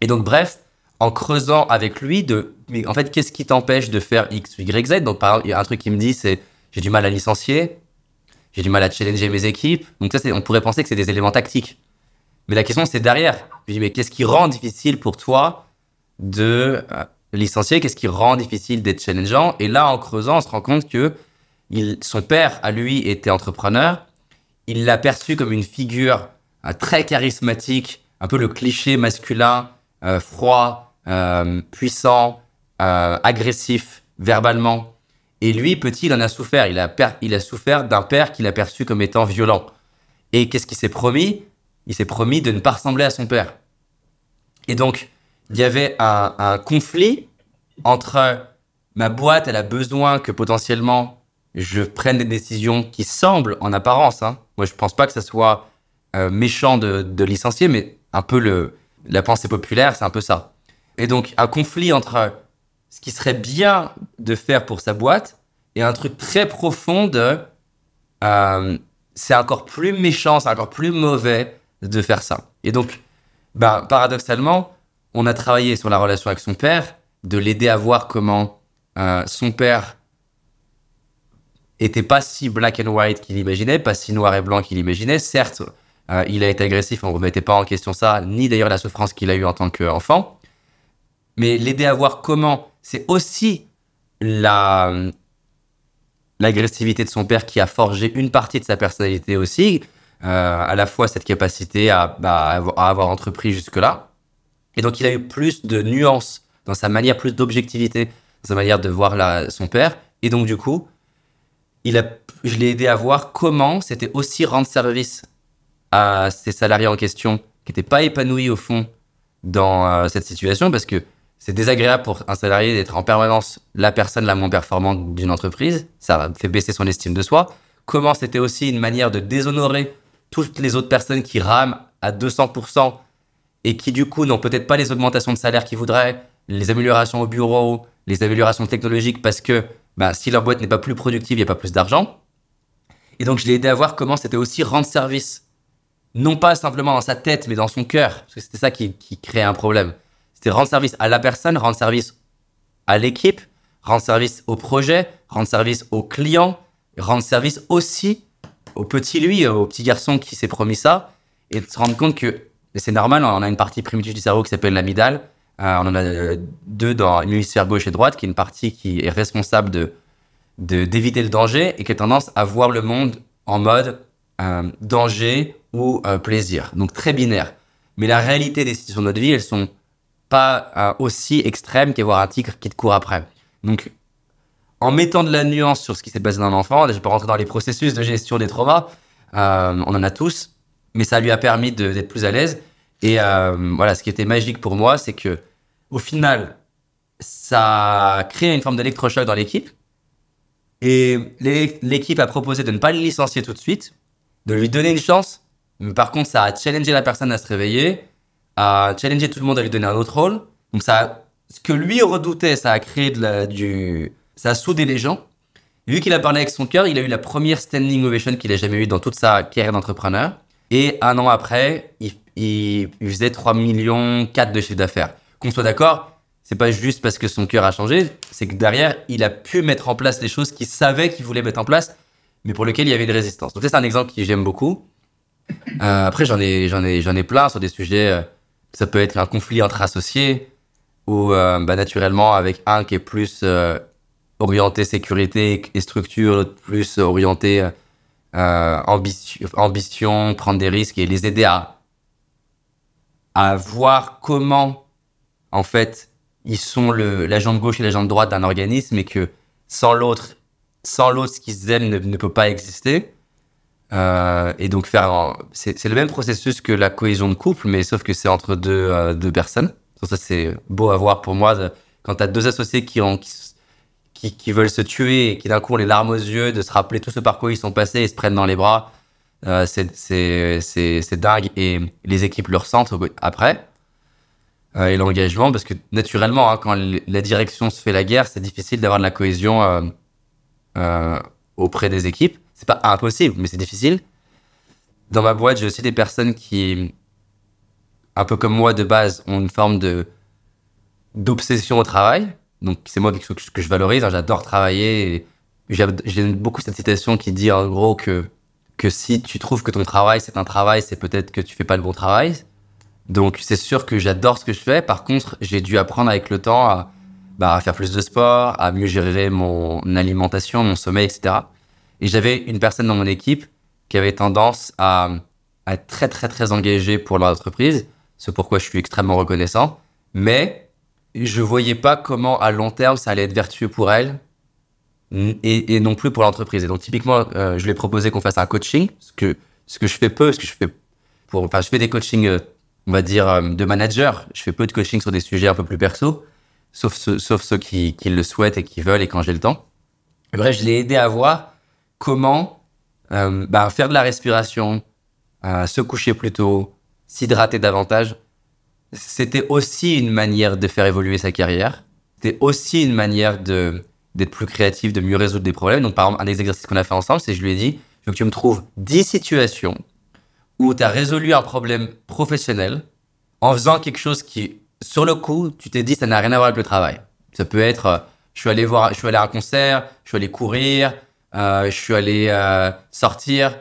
Et donc bref, en creusant avec lui de, mais en fait, qu'est-ce qui t'empêche de faire X, Y, Z? Donc par exemple, il y a un truc qui me dit, c'est j'ai du mal à licencier, j'ai du mal à challenger mes équipes. Donc ça, on pourrait penser que c'est des éléments tactiques. Mais la question, c'est derrière. Je dis, mais qu'est-ce qui rend difficile pour toi de euh, licencier? Qu'est-ce qui rend difficile d'être challengeant? Et là, en creusant, on se rend compte que son père, à lui, était entrepreneur. Il l'a perçu comme une figure euh, très charismatique, un peu le cliché masculin, euh, froid, euh, puissant, agressif, verbalement. Et lui, petit, il en a souffert. Il a, souffert d'un père qu'il a perçu comme étant violent. Et qu'est-ce qu'il s'est promis? Il s'est promis de ne pas ressembler à son père. Et donc, il y avait un conflit entre ma boîte, elle a besoin que potentiellement je prenne des décisions qui semblent en apparence. Hein. Moi, je pense pas que ça soit euh, méchant de, licencier, mais un peu la pensée populaire, c'est un peu ça. Et donc, un conflit entre ce qui serait bien de faire pour sa boîte et un truc très profond de euh, c'est encore plus méchant, c'est encore plus mauvais de faire ça. Et donc, ben, paradoxalement, on a travaillé sur la relation avec son père, de l'aider à voir comment euh, son père était pas si black and white qu'il imaginait, pas si noir et blanc qu'il imaginait. Certes, euh, il a été agressif, on ne remettait pas en question ça, ni d'ailleurs la souffrance qu'il a eue en tant qu'enfant. Mais l'aider à voir comment c'est aussi la l'agressivité de son père qui a forgé une partie de sa personnalité aussi, euh, à la fois cette capacité à, bah, à avoir entrepris jusque-là. Et donc il a eu plus de nuances dans sa manière, plus d'objectivité dans sa manière de voir son père. Et donc du coup, il a, je l'ai aidé à voir comment c'était aussi rendre service à ces salariés en question qui n'étaient pas épanouis au fond dans euh, cette situation parce que c'est désagréable pour un salarié d'être en permanence la personne la moins performante d'une entreprise. Ça fait baisser son estime de soi. Comment c'était aussi une manière de déshonorer toutes les autres personnes qui rament à 200% et qui du coup n'ont peut-être pas les augmentations de salaire qu'ils voudraient, les améliorations au bureau, les améliorations technologiques parce que bah, si leur boîte n'est pas plus productive, il n'y a pas plus d'argent. Et donc je l'ai aidé à voir comment c'était aussi rendre service. Non pas simplement dans sa tête, mais dans son cœur. Parce que c'était ça qui, créait un problème. C'était rendre service à la personne, rendre service à l'équipe, rendre service au projet, rendre service aux clients, rendre service aussi au petit lui, au petit garçon qui s'est promis ça, et de se rendre compte que c'est normal, on a une partie primitive du cerveau qui s'appelle l'amygdale. Euh, on en a euh, deux dans l'hémisphère gauche et droite, qui est une partie qui est responsable de d'éviter le danger et qui a tendance à voir le monde en mode euh, danger ou plaisir. Donc très binaire. Mais la réalité des situations de notre vie, elles sont pas aussi extrêmes qu'avoir un tigre qui te court après. Donc, en mettant de la nuance sur ce qui s'est passé dans l'enfant, je vais pas rentrer dans les processus de gestion des traumas, on en a tous, mais ça lui a permis d'être plus à l'aise. Et voilà, ce qui était magique pour moi, c'est que au final, ça a créé une forme d'électrochoc dans l'équipe. Et l'é- l'équipe a proposé de ne pas le licencier tout de suite, de lui donner une chance. Mais par contre, ça a challengé la personne à se réveiller, a challengé tout le monde à lui donner un autre rôle. Donc ça, ce que lui redoutait, ça a créé du, ça a soudé les gens. Vu qu'il a parlé avec son cœur, il a eu la première standing ovation qu'il a jamais eu dans toute sa carrière d'entrepreneur. Et un an après, il, il, il faisait 3 millions 4 de chiffre d'affaires. Qu'on soit d'accord, c'est pas juste parce que son cœur a changé, c'est que derrière, il a pu mettre en place les choses qu'il savait qu'il voulait mettre en place, mais pour lesquelles il y avait une résistance. Donc c'est un exemple que j'aime beaucoup. Euh, après, j'en ai, j'en ai, j'en ai plein sur des sujets. euh, ça peut être un conflit entre associés ou euh, bah, naturellement avec un qui est plus orienté sécurité et structure, l'autre plus orienté ambition, ambition, prendre des risques et les aider à, à voir comment, en fait, ils sont le, la jambe gauche et la jambe droite d'un organisme et que sans l'autre, sans l'autre, ce qu'ils aiment ne, peut pas exister. Euh, et donc faire, c'est le même processus que la cohésion de couple, mais sauf que c'est entre deux, euh, personnes. Ça c'est beau à voir pour moi de- quand t'as deux associés qui ont qui, qui, veulent se tuer et qui d'un coup ont les larmes aux yeux, de se rappeler tout ce par quoi ils sont passés et se prennent dans les bras. Euh, c'est dingue et les équipes le ressentent après. Euh, et l'engagement parce que naturellement hein, quand la direction se fait la guerre, c'est difficile d'avoir de la cohésion euh, euh, auprès des équipes. C'est pas impossible, mais c'est difficile. Dans ma boîte, j'ai aussi des personnes qui, un peu comme moi de base, ont une forme de d'obsession au travail. Donc c'est moi quelque chose que je valorise. hein, J'adore travailler. J'aime beaucoup cette citation qui dit en gros que que si tu trouves que ton travail c'est un travail, c'est peut-être que tu fais pas le bon travail. Donc c'est sûr que j'adore ce que je fais. Par contre, j'ai dû apprendre avec le temps à, bah, faire plus de sport, à mieux gérer mon alimentation, mon sommeil, etc. Et j'avais une personne dans mon équipe qui avait tendance à, être très très très engagée pour l'entreprise, ce pourquoi je suis extrêmement reconnaissant. Mais je voyais pas comment à long terme ça allait être vertueux pour elle et, non plus pour l'entreprise. Et donc typiquement, euh, je lui ai proposé qu'on fasse un coaching, ce que ce que je fais peu, ce que je fais pour, enfin je fais des coachings, euh, on va dire euh, de manager. Je fais peu de coaching sur des sujets un peu plus perso, sauf ceux, qui, le souhaitent et qui veulent et quand j'ai le temps. Bref, je l'ai aidé à voir comment bah, faire de la respiration, se coucher plus tôt, s'hydrater davantage c'était aussi une manière de faire évoluer sa carrière. C'était aussi une manière d'être plus créatif, de mieux résoudre des problèmes. Donc, par exemple, un des exercices qu'on a fait ensemble, c'est je lui ai dit, je tu me trouves 10 situations où tu as résolu un problème professionnel en faisant quelque chose qui, sur le coup, tu t'es dit, ça n'a rien à voir avec le travail. Ça peut être, euh, je suis allé voir, je suis allé à un concert, je suis allé courir, euh, je suis allé euh, sortir,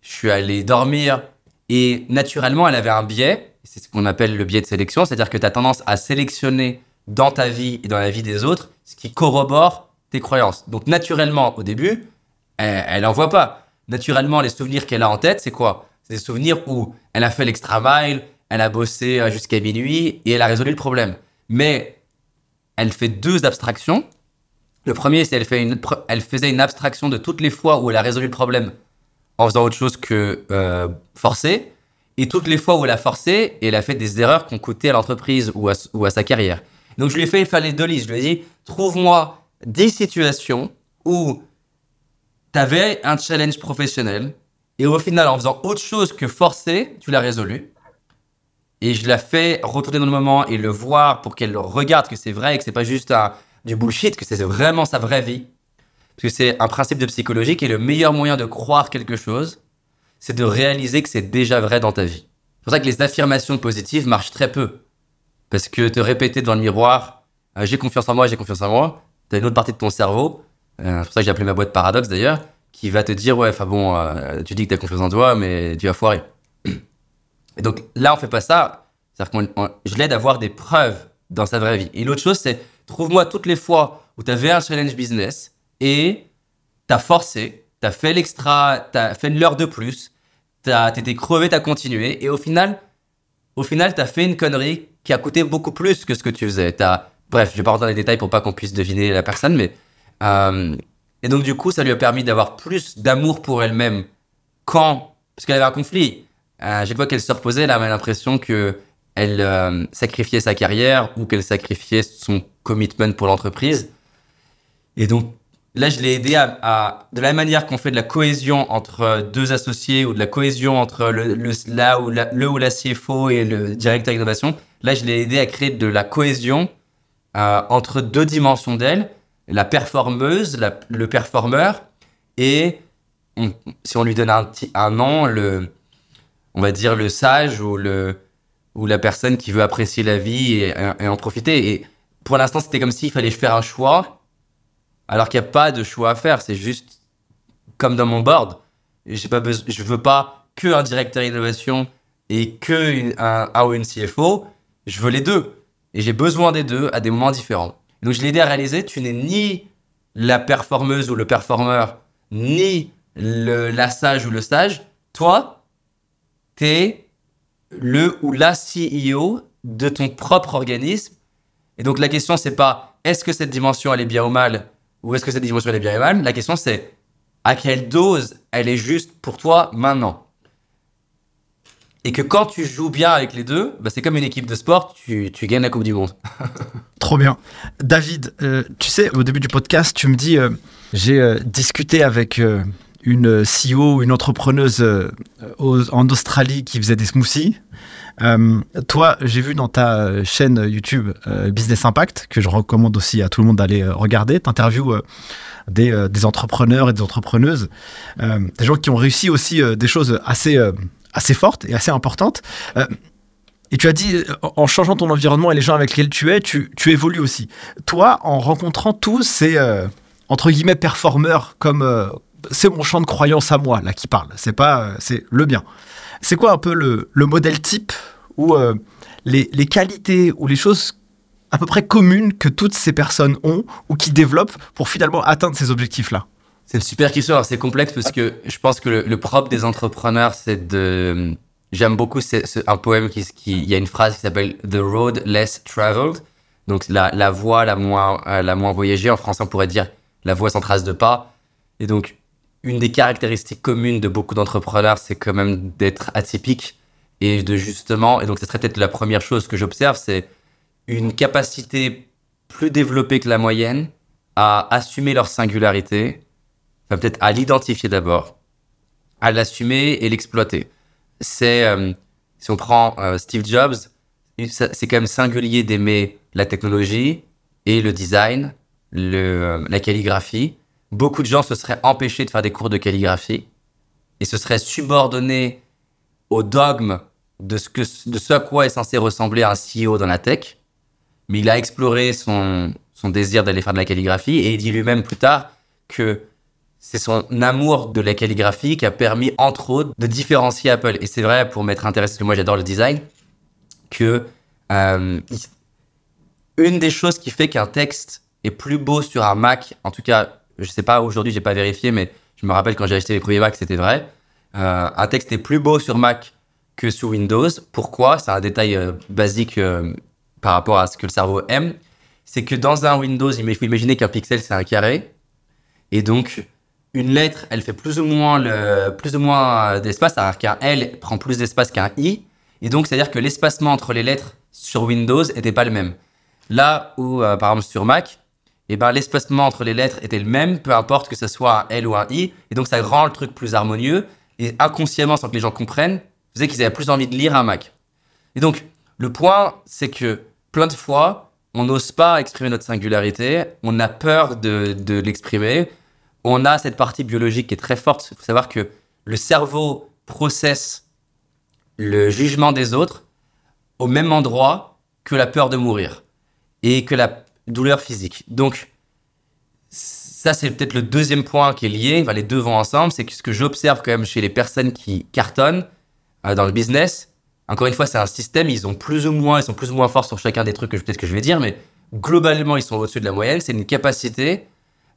je suis allé dormir. Et naturellement, elle avait un biais c'est ce qu'on appelle le biais de sélection, c'est-à-dire que tu as tendance à sélectionner dans ta vie et dans la vie des autres ce qui corrobore tes croyances. Donc naturellement, au début, elle n'en voit pas. Naturellement, les souvenirs qu'elle a en tête, c'est quoi? Des souvenirs où elle a fait l'extra mile, elle a bossé euh, jusqu'à minuit et elle a résolu le problème. Mais elle fait deux abstractions. Le premier, c'est elle, faisait une abstraction de toutes les fois où elle a résolu le problème en faisant autre chose que euh, forcer. Et toutes les fois où elle a forcé, elle a fait des erreurs qui ont coûté à l'entreprise ou à, sa carrière. Donc je lui ai fait faire les deux listes. Je lui ai dit, trouve-moi des situations où tu avais un challenge professionnel et au final, en faisant autre chose que forcer, tu l'as résolu. Et je l'ai fait retourner dans le moment et le voir pour qu'elle regarde que c'est vrai et que c'est pas juste du bullshit, que c'est vraiment sa vraie vie. Parce que c'est un principe de psychologie qui est le meilleur moyen de croire quelque chose, c'est de réaliser que c'est déjà vrai dans ta vie. C'est pour ça que les affirmations positives marchent très peu. Parce que te répéter devant le miroir, euh, j'ai confiance en moi, j'ai confiance en moi, t'as une autre partie de ton cerveau, euh, c'est pour ça que j'ai appelé ma boîte paradoxe d'ailleurs, qui va te dire, ouais, enfin bon, euh, tu dis que t'as confiance en toi, mais tu vas foirer. (clears throat) Et donc là, on fait pas ça. C'est-à-dire que je l'aide à avoir des preuves dans sa vraie vie. Et l'autre chose, c'est trouve-moi toutes les fois où tu avais un challenge business et tu as forcé, t'as fait l'extra, t'as fait une heure de plus, t'as été crevé, t'as continué, et au final, au final, t'as fait une connerie qui a coûté beaucoup plus que ce que tu faisais. As, bref, je vais pas rentrer dans les détails pour pas qu'on puisse deviner la personne, mais euh, et donc du coup, ça lui a permis d'avoir plus d'amour pour elle-même quand, parce qu'elle avait un conflit. Euh, chaque fois qu'elle se reposait, elle avait l'impression que elle euh, sacrifiait sa carrière ou qu'elle sacrifiait son commitment pour l'entreprise. Et donc, Là, je l'ai aidé à, de la manière qu'on fait de la cohésion entre deux associés ou de la cohésion entre le, le là ou la, le ou la CFO et le directeur d'innovation. Là, je l'ai aidé à créer de la cohésion euh, entre deux dimensions d'elle, la performeuse, le performeur, et si on lui donne un, un nom, le, on va dire le sage ou le ou la personne qui veut apprécier la vie et, en profiter. Et pour l'instant, c'était comme s'il fallait faire un choix alors qu'il n'y a pas de choix à faire. C'est juste comme dans mon board. Pas je veux pas que un directeur innovation et que un, une CFO. Je veux les deux. Et j'ai besoin des deux à des moments différents. Donc je l'ai aidé à réaliser, tu n'es ni la performeuse ou le performeur, ni la sage ou le sage. Toi, tu es le ou la CEO de ton propre organisme. Et donc la question, c'est pas est-ce que cette dimension, elle est bien ou mal ou est-ce que cette dimension est bien et mal? La question c'est à quelle dose elle est juste pour toi maintenant? Et que quand tu joues bien avec les deux, bah c'est comme une équipe de sport, tu, tu, gagnes la Coupe du Monde. (laughs)
Trop bien. David, euh, tu sais, au début du podcast, tu me dis, euh, j'ai euh, discuté avec une CEO, une entrepreneuse en Australie qui faisait des smoothies. Euh, toi, j'ai vu dans ta euh, chaîne YouTube euh, Business Impact, que je recommande aussi à tout le monde d'aller regarder, tu interviews des, des, entrepreneurs et des entrepreneuses, des gens qui ont réussi aussi des choses assez, assez fortes et assez importantes. Et tu as dit, en changeant ton environnement et les gens avec lesquels tu es, tu, évolues aussi. Toi, en rencontrant tous ces, entre guillemets, performeurs, comme c'est mon champ de croyance à moi, là, qui parle, c'est pas, c'est le bien. C'est quoi un peu le, modèle type ou euh, les, qualités ou les choses à peu près communes que toutes ces personnes ont ou qui développent pour finalement atteindre ces objectifs-là?
C'est une super question. C'est complexe parce que je pense que le, propre des entrepreneurs, c'est de, j'aime beaucoup un poème qui, il y a une phrase qui s'appelle The Road Less Traveled. Donc la, la voie la moins, euh, la moins voyagée. En français, on pourrait dire la voie sans trace de pas. Et donc, une des caractéristiques communes de beaucoup d'entrepreneurs, c'est quand même d'être atypique et de justement, et donc ce serait peut-être la première chose que j'observe, c'est une capacité plus développée que la moyenne à assumer leur singularité, peut-être à l'identifier d'abord, à l'assumer et l'exploiter. C'est, euh, si on prend euh, Steve Jobs, c'est quand même singulier d'aimer la technologie et le design, euh, la calligraphie. Beaucoup de gens se seraient empêchés de faire des cours de calligraphie et se seraient subordonnés au dogme de ce, que, de ce à quoi est censé ressembler un CEO dans la tech. Mais il a exploré son, son désir d'aller faire de la calligraphie et il dit lui-même plus tard que c'est son amour de la calligraphie qui a permis, entre autres, de différencier Apple. Et c'est vrai, pour m'être intéressé, parce que moi j'adore le design, que euh, une des choses qui fait qu'un texte est plus beau sur un Mac, en tout cas, je sais pas, aujourd'hui j'ai pas vérifié, mais je me rappelle quand j'ai acheté les premiers Macs, c'était vrai. Euh, un texte est plus beau sur Mac que sur Windows. Pourquoi? C'est un détail euh, basique par rapport à ce que le cerveau aime. C'est que dans un Windows, il faut imaginer qu'un pixel c'est un carré, et donc une lettre, elle fait plus ou moins le, plus ou moins d'espace, alors qu'un L prend plus d'espace qu'un I, et donc c'est-à-dire que l'espacement entre les lettres sur Windows était pas le même. Là où, euh, par exemple, sur Mac, eh ben, l'espacement entre les lettres était le même, peu importe que ce soit un L ou un I, et donc ça rend le truc plus harmonieux, et inconsciemment, sans que les gens comprennent, faisait qu'ils avaient plus envie de lire un Mac. Et donc, le point, c'est que plein de fois, on n'ose pas exprimer notre singularité, on a peur de l'exprimer, on a cette partie biologique qui est très forte. Il faut savoir que le cerveau processe le jugement des autres au même endroit que la peur de mourir et que la douleur physique. Donc, ça, c'est peut-être le deuxième point qui est lié. les deux vont ensemble. C'est que ce que j'observe quand même chez les personnes qui cartonnent euh, dans le business, encore une fois, c'est un système. Ils ont plus ou moins, ils sont plus ou moins forts sur chacun des trucs que peut-être que je vais dire, mais globalement, ils sont au-dessus de la moyenne. C'est une capacité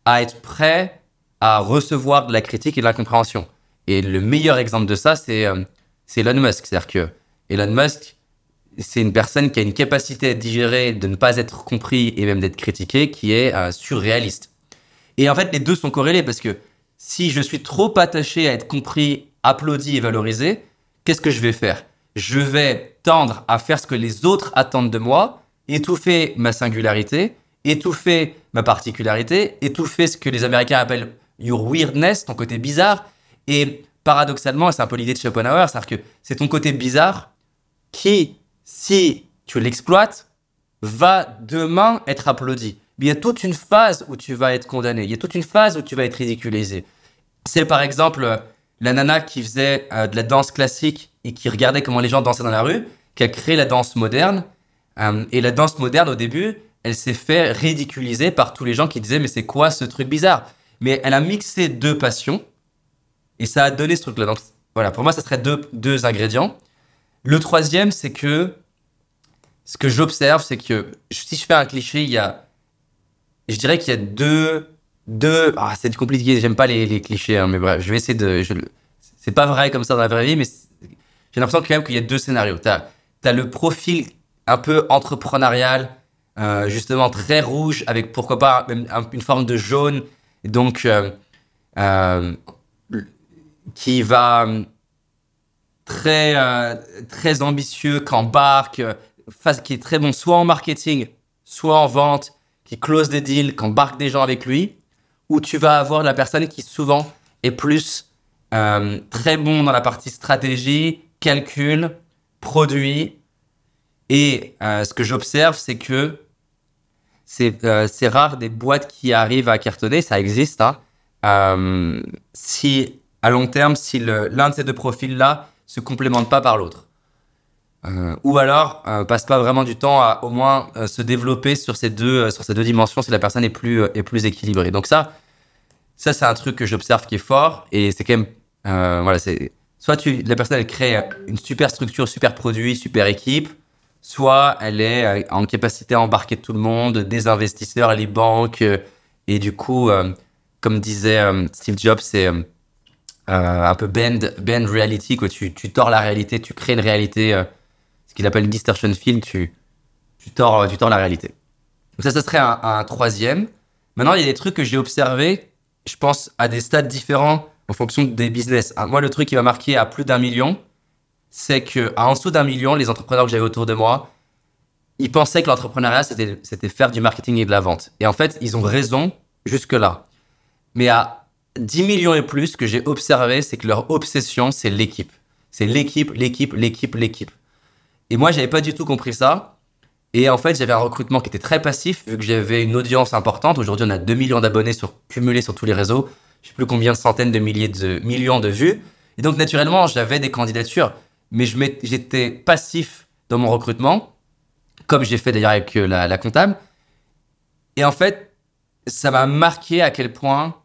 à être prêt à recevoir de la critique et de la compréhension. Et le meilleur exemple de ça, c'est euh, Elon Musk. C'est-à-dire que Elon Musk, c'est une personne qui a une capacité à digérer, de ne pas être compris et même d'être critiqué, qui est euh, surréaliste. Et en fait, les deux sont corrélés parce que si je suis trop attaché à être compris, applaudi et valorisé, qu'est-ce que je vais faire? Je vais tendre à faire ce que les autres attendent de moi, étouffer ma singularité, étouffer ma particularité, étouffer ce que les Américains appellent your weirdness, ton côté bizarre. Et paradoxalement, c'est un peu l'idée de Schopenhauer, c'est-à-dire que c'est ton côté bizarre qui si tu l'exploites, va demain être applaudi. il y a toute une phase où tu vas être condamné. Il y a toute une phase où tu vas être ridiculisé. C'est par exemple la nana qui faisait euh, de la danse classique et qui regardait comment les gens dansaient dans la rue, qui a créé la danse moderne. Euh, et la danse moderne, au début, elle s'est fait ridiculiser par tous les gens qui disaient mais c'est quoi ce truc bizarre? Mais elle a mixé deux passions et ça a donné ce truc-là. Donc voilà, pour moi, ça serait deux, deux ingrédients. Le troisième, c'est que ce que j'observe, c'est que si je fais un cliché, il y a, je dirais qu'il y a deux, deux, ah, c'est compliqué, j'aime pas les, clichés, hein, mais bref, je vais essayer de, c'est pas vrai comme ça dans la vraie vie, mais j'ai l'impression quand même qu'il y a deux scénarios. T'as, as le profil un peu entrepreneurial, euh, justement très rouge, avec pourquoi pas même une forme de jaune, donc euh, euh, qui va très, euh, très ambitieux, qui embarque, qui est très bon soit en marketing, soit en vente, qui close des deals, qui embarque des gens avec lui, ou tu vas avoir la personne qui souvent est plus très bon dans la partie stratégie, calcul, produit. Et ce que j'observe, c'est que c'est rare des boîtes qui arrivent à cartonner, ça existe. Hein. si à long terme, si l'un de ces deux profils-là se complémentent pas par l'autre. Euh, ou alors euh, passe pas vraiment du temps à au moins euh, se développer sur ces deux euh, sur ces deux dimensions si la personne est plus euh, est plus équilibrée. Donc ça ça c'est un truc que j'observe qui est fort et c'est quand même voilà soit tu la personne elle crée une super structure, super produit, super équipe, soit elle est en capacité à embarquer tout le monde, des investisseurs, les banques et du coup comme disait Steve Jobs c'est euh, un peu bend, bend reality, quoi. Tu, tu tords la réalité, tu crées une réalité, euh, ce qu'il appelle distortion field, tu, tu, tords, tu tords la réalité. Donc ça, ça serait un, un troisième. Maintenant, il y a des trucs que j'ai observés, je pense, à des stades différents en fonction des business. Moi, le truc qui m'a marqué à plus d'un million, c'est que à en dessous d'un million, les entrepreneurs que j'avais autour de moi, ils pensaient que l'entrepreneuriat, c'était, faire du marketing et de la vente. Et en fait, ils ont raison jusque-là. Mais à 10 millions et plus, ce que j'ai observé, c'est que leur obsession, c'est l'équipe. C'est l'équipe, l'équipe, l'équipe, l'équipe. Et moi, j'avais pas du tout compris ça. Et en fait, j'avais un recrutement qui était très passif, vu que j'avais une audience importante. Aujourd'hui, on a 2 millions d'abonnés cumulés sur tous les réseaux. Je sais plus combien de centaines de milliers de millions de vues. Et donc, naturellement, j'avais des candidatures. Mais j'étais passif dans mon recrutement, comme j'ai fait d'ailleurs avec euh, la, comptable. Et en fait, ça m'a marqué à quel point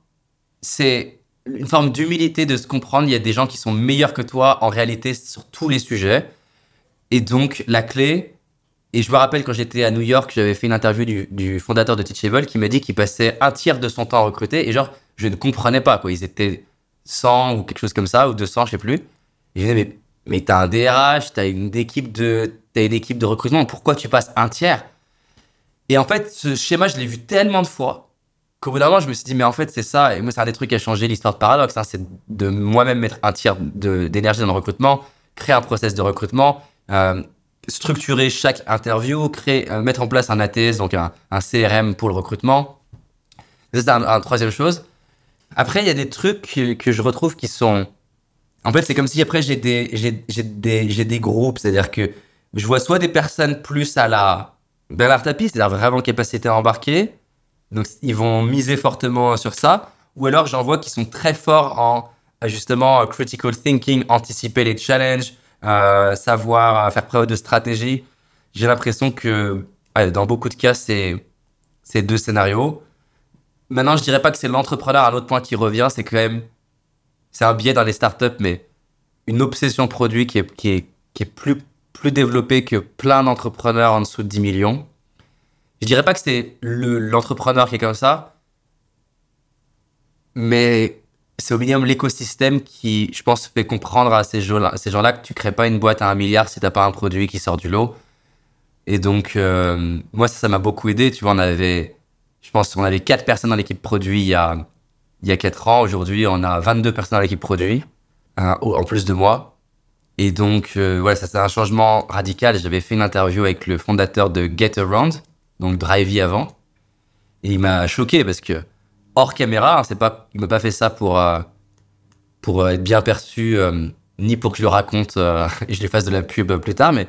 c'est une forme d'humilité de se comprendre. Il y a des gens qui sont meilleurs que toi en réalité sur tous les sujets. Et donc, la clé, et je me rappelle quand j'étais à New York, j'avais fait une interview du, fondateur de Teachable qui m'a dit qu'il passait un tiers de son temps à recruter. Et genre, je ne comprenais pas, quoi. Ils étaient 100 ou quelque chose comme ça, ou 200, je sais plus. Et je disais, mais, mais t'as un DRH, t'as une équipe de, une équipe de recrutement, pourquoi tu passes un tiers? Et en fait, ce schéma, je l'ai vu tellement de fois qu'au bout d'un moment, je me suis dit, mais en fait, c'est ça. Et moi, c'est un des trucs qui a changé l'histoire de Paradox. hein, c'est de moi-même mettre un tiers d'énergie dans le recrutement, créer un process de recrutement, euh, structurer chaque interview, créer, euh, mettre en place un ATS, donc un, CRM pour le recrutement. C'est un, troisième chose. Après, il y a des trucs que je retrouve qui sont. En fait, c'est comme si après, j'ai des, j'ai, j'ai des, j'ai des groupes. C'est-à-dire que je vois soit des personnes plus à la Bernard Tapie, c'est-à-dire vraiment capacité à embarquer. Donc, ils vont miser fortement sur ça. Ou alors, j'en vois qui sont très forts en, justement, critical thinking, anticiper les challenges, euh, savoir euh, faire preuve de stratégie. J'ai l'impression que, dans beaucoup de cas, c'est, c'est deux scénarios. Maintenant, je dirais pas que c'est l'entrepreneur. Un autre point qui revient, c'est quand même, c'est un biais dans les startups, mais une obsession produit qui est, qui est, qui est plus, plus développée que plein d'entrepreneurs en dessous de 10 millions. Je dirais pas que c'est le- l'entrepreneur qui est comme ça, mais c'est au minimum l'écosystème qui, je pense, fait comprendre à ces gens-là, gens-là que tu crées pas une boîte à un milliard si t'as pas un produit qui sort du lot. Et donc, euh, moi, ça, ça m'a beaucoup aidé. Tu vois, on avait, je pense, on avait quatre personnes dans l'équipe produit il y a, il y a quatre ans. Aujourd'hui, on a 22 personnes dans l'équipe produit, au- en plus de moi. Et donc, euh, voilà, ça c'est un changement radical. J'avais fait une interview avec le fondateur de Get Around, donc Drivey avant. Et il m'a choqué parce que, hors caméra, hein, c'est pas, il m'a pas fait ça pour, euh, pour euh, être bien perçu, ni pour que je le raconte (laughs) et je lui fasse de la pub plus tard, mais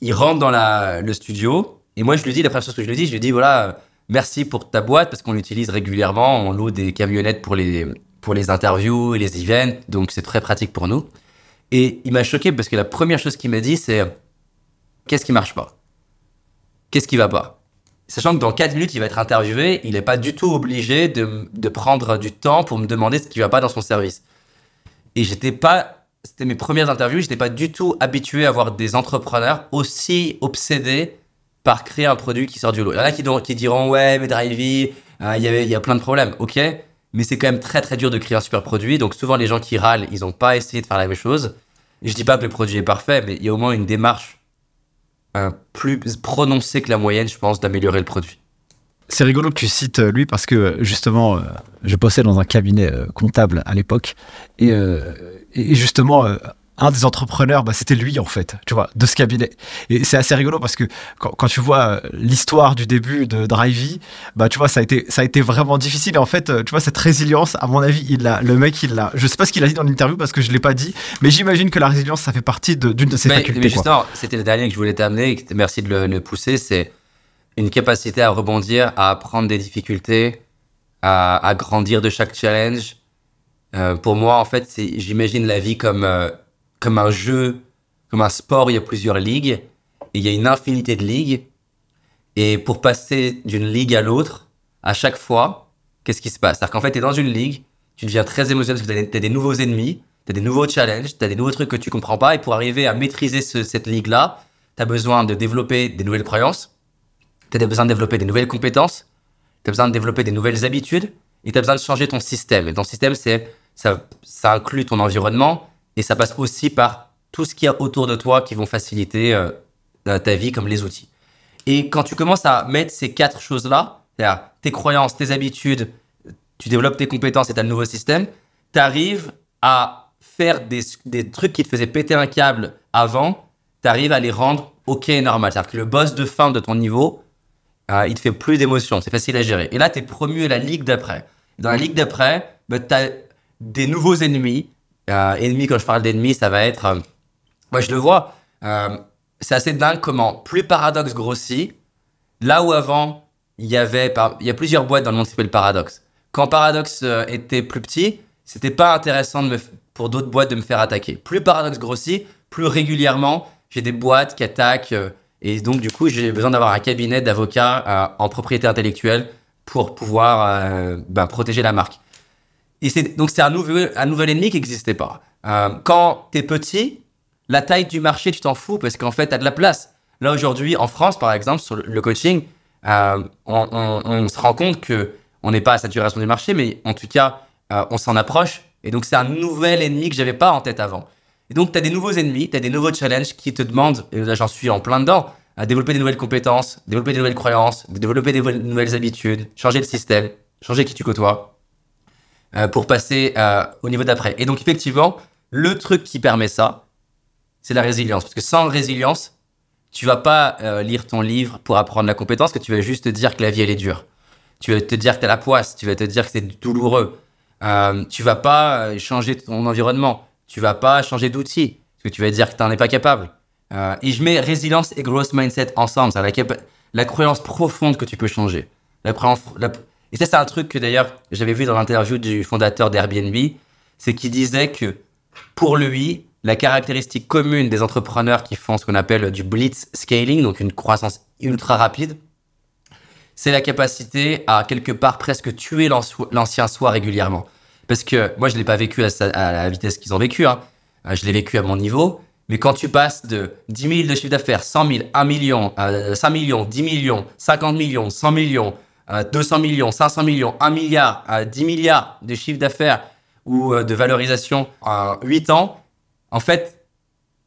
il rentre dans la, le studio. Et moi, je lui dis, la première chose que je lui dis, je lui dis, voilà, merci pour ta boîte parce qu'on l'utilise régulièrement. On loue des camionnettes pour les, pour les interviews et les events. Donc, c'est très pratique pour nous. Et il m'a choqué parce que la première chose qu'il m'a dit, c'est qu'est-ce qui marche pas? Qu'est-ce qui va pas? Sachant que dans 4 minutes, il va être interviewé, il n'est pas du tout obligé de, de prendre du temps pour me demander ce qui va pas dans son service. Et j'étais pas, c'était mes premières interviews, j'étais pas du tout habitué à voir des entrepreneurs aussi obsédés par créer un produit qui sort du lot. Il y en a qui, diront- ouais, mais Drivey, euh, il y a plein de problèmes, ok, mais c'est quand même très très dur de créer un super produit. Donc souvent les gens qui râlent, ils n'ont pas essayé de faire la même chose. Et je dis pas que le produit est parfait, mais il y a au moins une démarche euh, plus prononcée que la moyenne, je pense, d'améliorer le produit.
C'est rigolo que tu cites euh, lui parce que euh, justement, euh, je bossais dans un cabinet comptable à l'époque et, justement, un des entrepreneurs, bah, c'était lui en fait, tu vois, de ce cabinet. Et c'est assez rigolo parce que quand, quand tu vois euh, l'histoire du début de Drivey, bah tu vois, ça a été, ça a été vraiment difficile. Et en fait, euh, tu vois, cette résilience, à mon avis, il l'a, le mec, il l'a. Je sais pas ce qu'il a dit dans l'interview parce que je l'ai pas dit, mais j'imagine que la résilience, ça fait partie de- d'une de ses
mais,
facultés.
mais justement, c'était le dernier que je voulais t'amener, merci de le, le pousser, c'est une capacité à rebondir, à apprendre des difficultés, à, à grandir de chaque challenge. Euh, pour moi, en fait, j'imagine la vie comme, euh, comme un jeu, comme un sport, il y a plusieurs ligues, et il y a une infinité de ligues. Et pour passer d'une ligue à l'autre, à chaque fois, qu'est-ce qui se passe? C'est-à-dire qu'en fait, tu es dans une ligue, tu deviens très émotionnel parce que tu as, des nouveaux ennemis, tu as des nouveaux challenges, tu as des nouveaux trucs que tu comprends pas. Et pour arriver à maîtriser ce- cette ligue-là, tu as besoin de développer des nouvelles croyances, tu as besoin de développer des nouvelles compétences, tu as besoin de développer des nouvelles habitudes, et tu as besoin de changer ton système. Et ton système, c'est ça, ça inclut ton environnement et ça passe aussi par tout ce qu'il y a autour de toi qui vont faciliter euh, ta vie comme les outils. Et quand tu commences à mettre ces quatre choses-là, tes croyances, tes habitudes, tu développes tes compétences et tu le nouveau système, tu arrives à faire des, trucs qui te faisaient péter un câble avant, tu arrives à les rendre OK normal. C'est-à-dire que le boss de fin de ton niveau, euh, il te fait plus d'émotions, c'est facile à gérer. Et là, tu es promu à la ligue d'après. Dans la ligue d'après, bah, tu as des nouveaux ennemis. Euh, ennemis, quand je parle d'ennemis, ça va être... Euh, moi, je le vois. Euh, c'est assez dingue comment plus Paradox grossit, là où avant, il y avait... Il y a plusieurs boîtes dans le monde qui s'appelle Paradox. Quand Paradox était plus petit, c'était pas intéressant de me, pour d'autres boîtes de me faire attaquer. Plus Paradox grossit, plus régulièrement, j'ai des boîtes qui attaquent. et donc, du coup, j'ai besoin d'avoir un cabinet d'avocats en propriété intellectuelle pour pouvoir ben, protéger la marque. Et donc c'est un nouvel, ennemi qui n'existait pas. Euh, quand tu es petit, la taille du marché, tu t'en fous parce qu'en fait, tu as de la place. Là, aujourd'hui, en France, par exemple, sur le coaching, euh, on, se rend compte que on n'est pas à saturation du marché, mais en tout cas, euh, on s'en approche. Et donc, c'est un nouvel ennemi que j'avais pas en tête avant. Et donc, tu as des nouveaux ennemis, tu as des nouveaux challenges qui te demandent, et là, j'en suis en plein dedans, à développer des nouvelles compétences, développer des nouvelles croyances, développer des nouvelles habitudes, changer le système, changer qui tu côtoies. Euh, pour passer euh, au niveau d'après. Et donc effectivement, le truc qui permet ça, c'est la résilience. Parce que sans résilience, tu vas pas euh, lire ton livre pour apprendre la compétence, que tu vas juste te dire que la vie elle est dure. Tu vas te dire que tu as la poisse, tu vas te dire que c'est douloureux. Tu vas pas changer ton environnement, tu vas pas changer d'outil, parce que tu vas te dire que tu n'en es pas capable. Et je mets résilience et growth mindset ensemble, la, la croyance profonde que tu peux changer. La, la, et ça, c'est un truc que d'ailleurs, j'avais vu dans l'interview du fondateur d'Airbnb, c'est qu'il disait que pour lui, la caractéristique commune des entrepreneurs qui font ce qu'on appelle du blitz scaling, donc une croissance ultra rapide, c'est la capacité à quelque part presque tuer l'ancien soi régulièrement. Parce que moi, je ne l'ai pas vécu à, la vitesse qu'ils ont vécu, hein. Euh, je l'ai vécu à mon niveau. Mais quand tu passes de 10 000 de chiffre d'affaires, 100 000, 1 million, 5 euh, millions, 10 millions, 50 millions, 100 millions, 200 millions, 500 millions, 1 milliard, à 10 milliards de chiffre d'affaires ou euh, de valorisation en 8 ans, en fait,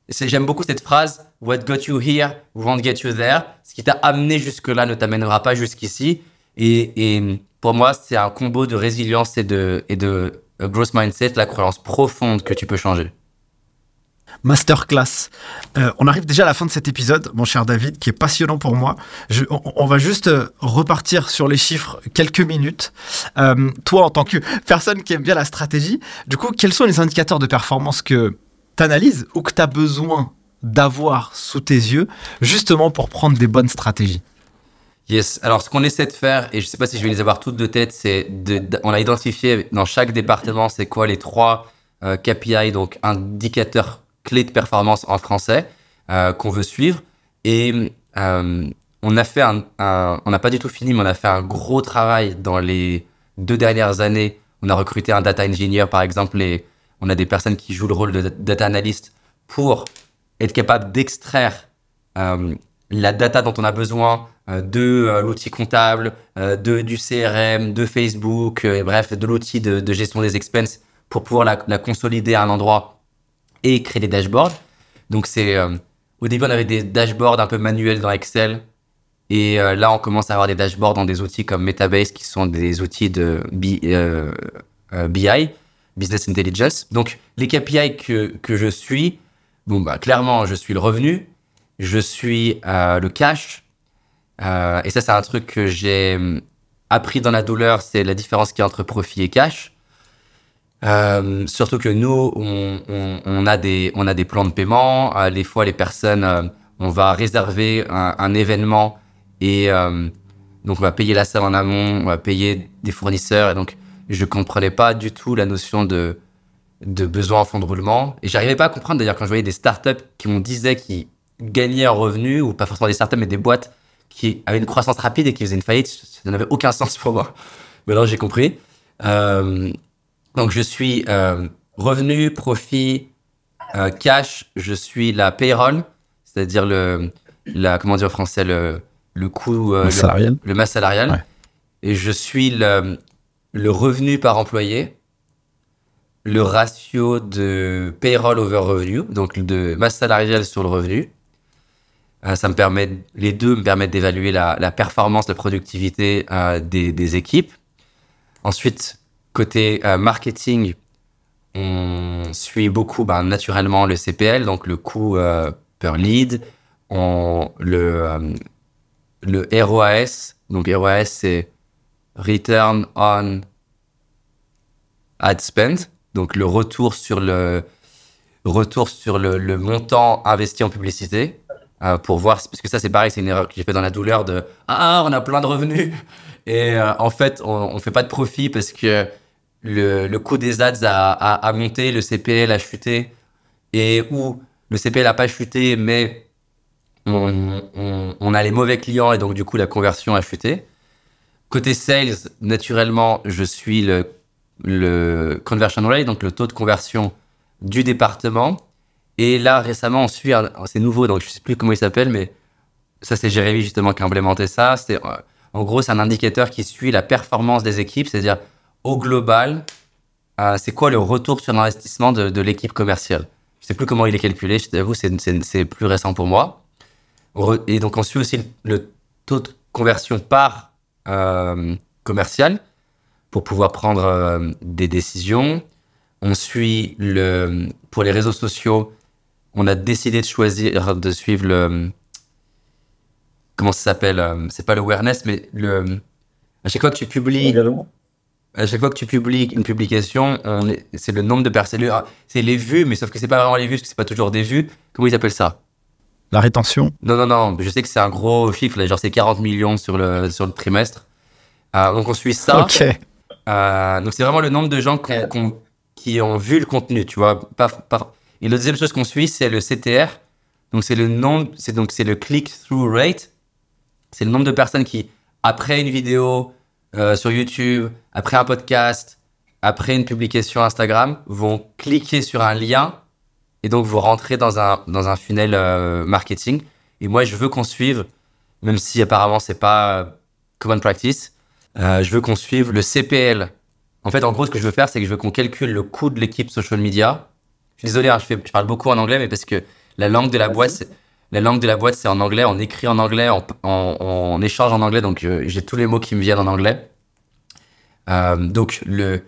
j'aime beaucoup cette phrase What got you here won't get you there. Ce qui t'a amené jusque-là ne t'amènera pas jusqu'ici. Et, pour moi, c'est un combo de résilience et de, et de euh, growth mindset, la croyance profonde que tu peux changer
masterclass. Euh, on arrive déjà à la fin de cet épisode, mon cher David, qui est passionnant pour moi. on, va juste euh, repartir sur les chiffres quelques minutes. Euh, toi, en tant que personne qui aime bien la stratégie, du coup, quels sont les indicateurs de performance que tu analyses ou que tu as besoin d'avoir sous tes yeux, justement pour prendre des bonnes stratégies?
Yes. Alors, ce qu'on essaie de faire, et je ne sais pas si je vais les avoir toutes de tête, c'est on a identifié dans chaque département, c'est quoi les trois KPI, donc indicateurs clés de performance en français euh, qu'on veut suivre. Et euh, on a fait un, on n'a pas du tout fini, mais on a fait un gros travail dans les deux dernières années. On a recruté un data engineer, par exemple, et on a des personnes qui jouent le rôle de data analyst pour être capable d'extraire euh, la data dont on a besoin de l'outil comptable, de, du CRM, de Facebook, et bref, de l'outil de, gestion des expenses pour pouvoir la, la consolider à un endroit et créer des dashboards. Donc c'est euh, au début on avait des dashboards un peu manuels dans Excel et euh, là on commence à avoir des dashboards dans des outils comme Metabase qui sont des outils de BI, euh, Business Intelligence. Donc les KPI que, que je suis, bon bah clairement je suis le revenu, je suis le cash et ça c'est un truc que j'ai appris dans la douleur, c'est la différence qu'il y a entre profit et cash. Euh, surtout que nous, on, a des, on a des plans de paiement. Euh, des fois, les personnes, euh, on va réserver un, événement et euh, donc on va payer la salle en amont, on va payer des fournisseurs. Et donc, je comprenais pas du tout la notion de, de besoin en fonds de roulement. Et j'arrivais pas à comprendre d'ailleurs quand je voyais des startups qui on disait qu'ils gagnaient en revenus, ou pas forcément des startups, mais des boîtes qui avaient une croissance rapide et qui faisaient une faillite, ça n'avait aucun sens pour moi. Maintenant, j'ai compris. Donc, je suis euh, revenu, profit, euh, cash. Je suis la payroll, c'est-à-dire le, la, comment dire en français, le, le coût,
euh, salarial.
Le, masse salarial. Et je suis le, le revenu par employé. le ratio de payroll over revenue, donc de masse salariale sur le revenu. Euh, ça me permet, les deux me permettent d'évaluer la, la, performance, la productivité des, des, équipes. Ensuite, côté euh, marketing, on suit beaucoup ben, naturellement le CPL, donc le coût euh, per lead, on, le, euh, le ROAS. Donc ROAS, c'est Return on Ad Spend, donc le retour sur le retour sur le, montant investi en publicité pour voir parce que ça c'est pareil c'est une erreur que j'ai fait dans la douleur de ah on a plein de revenus et en fait on, on fait pas de profit parce que le, le coût des ads a, a, monté le CPL a chuté et où le CPL a pas chuté mais on, on, a les mauvais clients et donc du coup la conversion a chuté côté sales naturellement je suis le le conversion rate, donc le taux de conversion du département. Et là, récemment, on suit, c'est nouveau, donc je ne sais plus comment il s'appelle, mais ça, c'est Jérémy justement qui a implémenté ça. En gros, c'est un indicateur qui suit la performance des équipes, c'est-à-dire au global, euh, c'est quoi le retour sur l'investissement de, l'équipe commerciale? Je ne sais plus comment il est calculé, je t'avoue, c'est, plus récent pour moi. Et donc, on suit aussi le, le taux de conversion par euh, commercial pour pouvoir prendre euh, des décisions. On suit le pour les réseaux sociaux. On a décidé de choisir de suivre le comment ça s'appelle C'est pas l'awareness, mais le à chaque fois que tu publies à chaque fois que tu publies une publication, c'est le nombre de personnes. C'est les vues, mais sauf que c'est pas vraiment les vues, parce que c'est pas toujours des vues. Comment ils appellent ça?
La rétention
Non, non, non. Je sais que c'est un gros chiffre. Là, genre, c'est 40 millions sur le, sur le trimestre. Euh, donc, on suit ça.
Ok.
Euh, donc c'est vraiment le nombre de gens qu qu qui ont vu le contenu, tu vois. Pas, pas... Et la deuxième chose qu'on suit, c'est le CTR. Donc c'est le nombre, c'est donc c'est le click-through rate. C'est le nombre de personnes qui, après une vidéo euh, sur YouTube, après un podcast, après une publication Instagram, vont cliquer sur un lien et donc vous rentrez dans un dans un funnel euh, marketing. Et moi, je veux qu'on suive, même si apparemment c'est pas euh, common practice, je veux qu'on suive le CPL. En fait, en gros, ce que je veux faire, c'est que je veux qu'on calcule le coût de l'équipe social media. Je suis désolé, hein, je, fais, je, parle beaucoup en anglais, mais parce que la langue de la boîte, la langue de la boîte, c'est en anglais. On écrit en anglais, on, échange en anglais, donc euh, j'ai tous les mots qui me viennent en anglais. Euh, donc, le,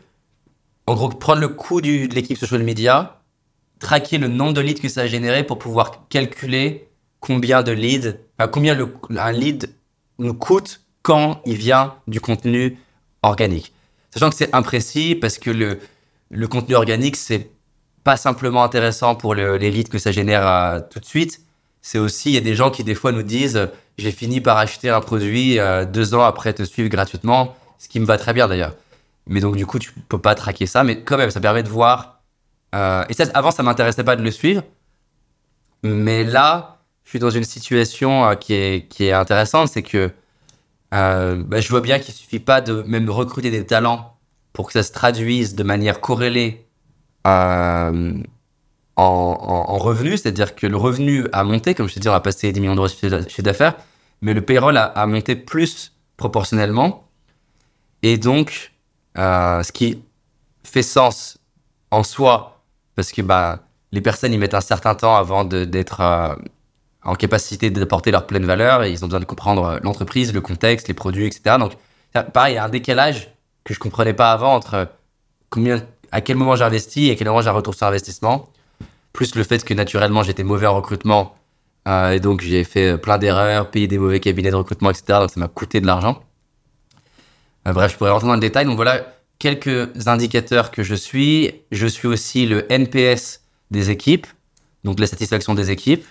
en gros, prendre le coût de l'équipe social media, traquer le nombre de leads que ça a généré pour pouvoir calculer combien de leads, combien un lead nous coûte quand il vient du contenu organique. Sachant que c'est imprécis parce que le, le contenu organique, c'est pas simplement intéressant pour le, les leads que ça génère euh, tout de suite. C'est aussi, il y a des gens qui des fois nous disent, j'ai fini par acheter un produit euh, deux ans après te suivre gratuitement, ce qui me va très bien d'ailleurs. Mais donc du coup, tu peux pas traquer ça, mais quand même, ça permet de voir. Euh, et ça, avant, ça m'intéressait pas de le suivre, mais là, je suis dans une situation euh, qui est qui est intéressante, c'est que bah, je vois bien qu'il suffit pas de même recruter des talents pour que ça se traduise de manière corrélée en, en, en revenus, c'est-à-dire que le revenu a monté, comme je te dis, on a passé 10 millions d'euros de chiffre d'affaires, mais le payroll a, monté plus proportionnellement. Et donc, euh, ce qui fait sens en soi, parce que bah, les personnes, ils mettent un certain temps avant d'être euh, en capacité d'apporter leur pleine valeur et ils ont besoin de comprendre l'entreprise, le contexte, les produits, etc. Donc, pareil, il y a un décalage que je comprenais pas avant entre combien, à quel moment j'ai investi et à quel moment j'ai un retour sur investissement, plus le fait que naturellement j'étais mauvais en recrutement euh, et donc j'ai fait plein d'erreurs, payé des mauvais cabinets de recrutement, etc. Donc ça m'a coûté de l'argent. Euh, bref, je pourrais rentrer dans le détail. Donc voilà quelques indicateurs que je suis. Je suis aussi le NPS des équipes, donc la satisfaction des équipes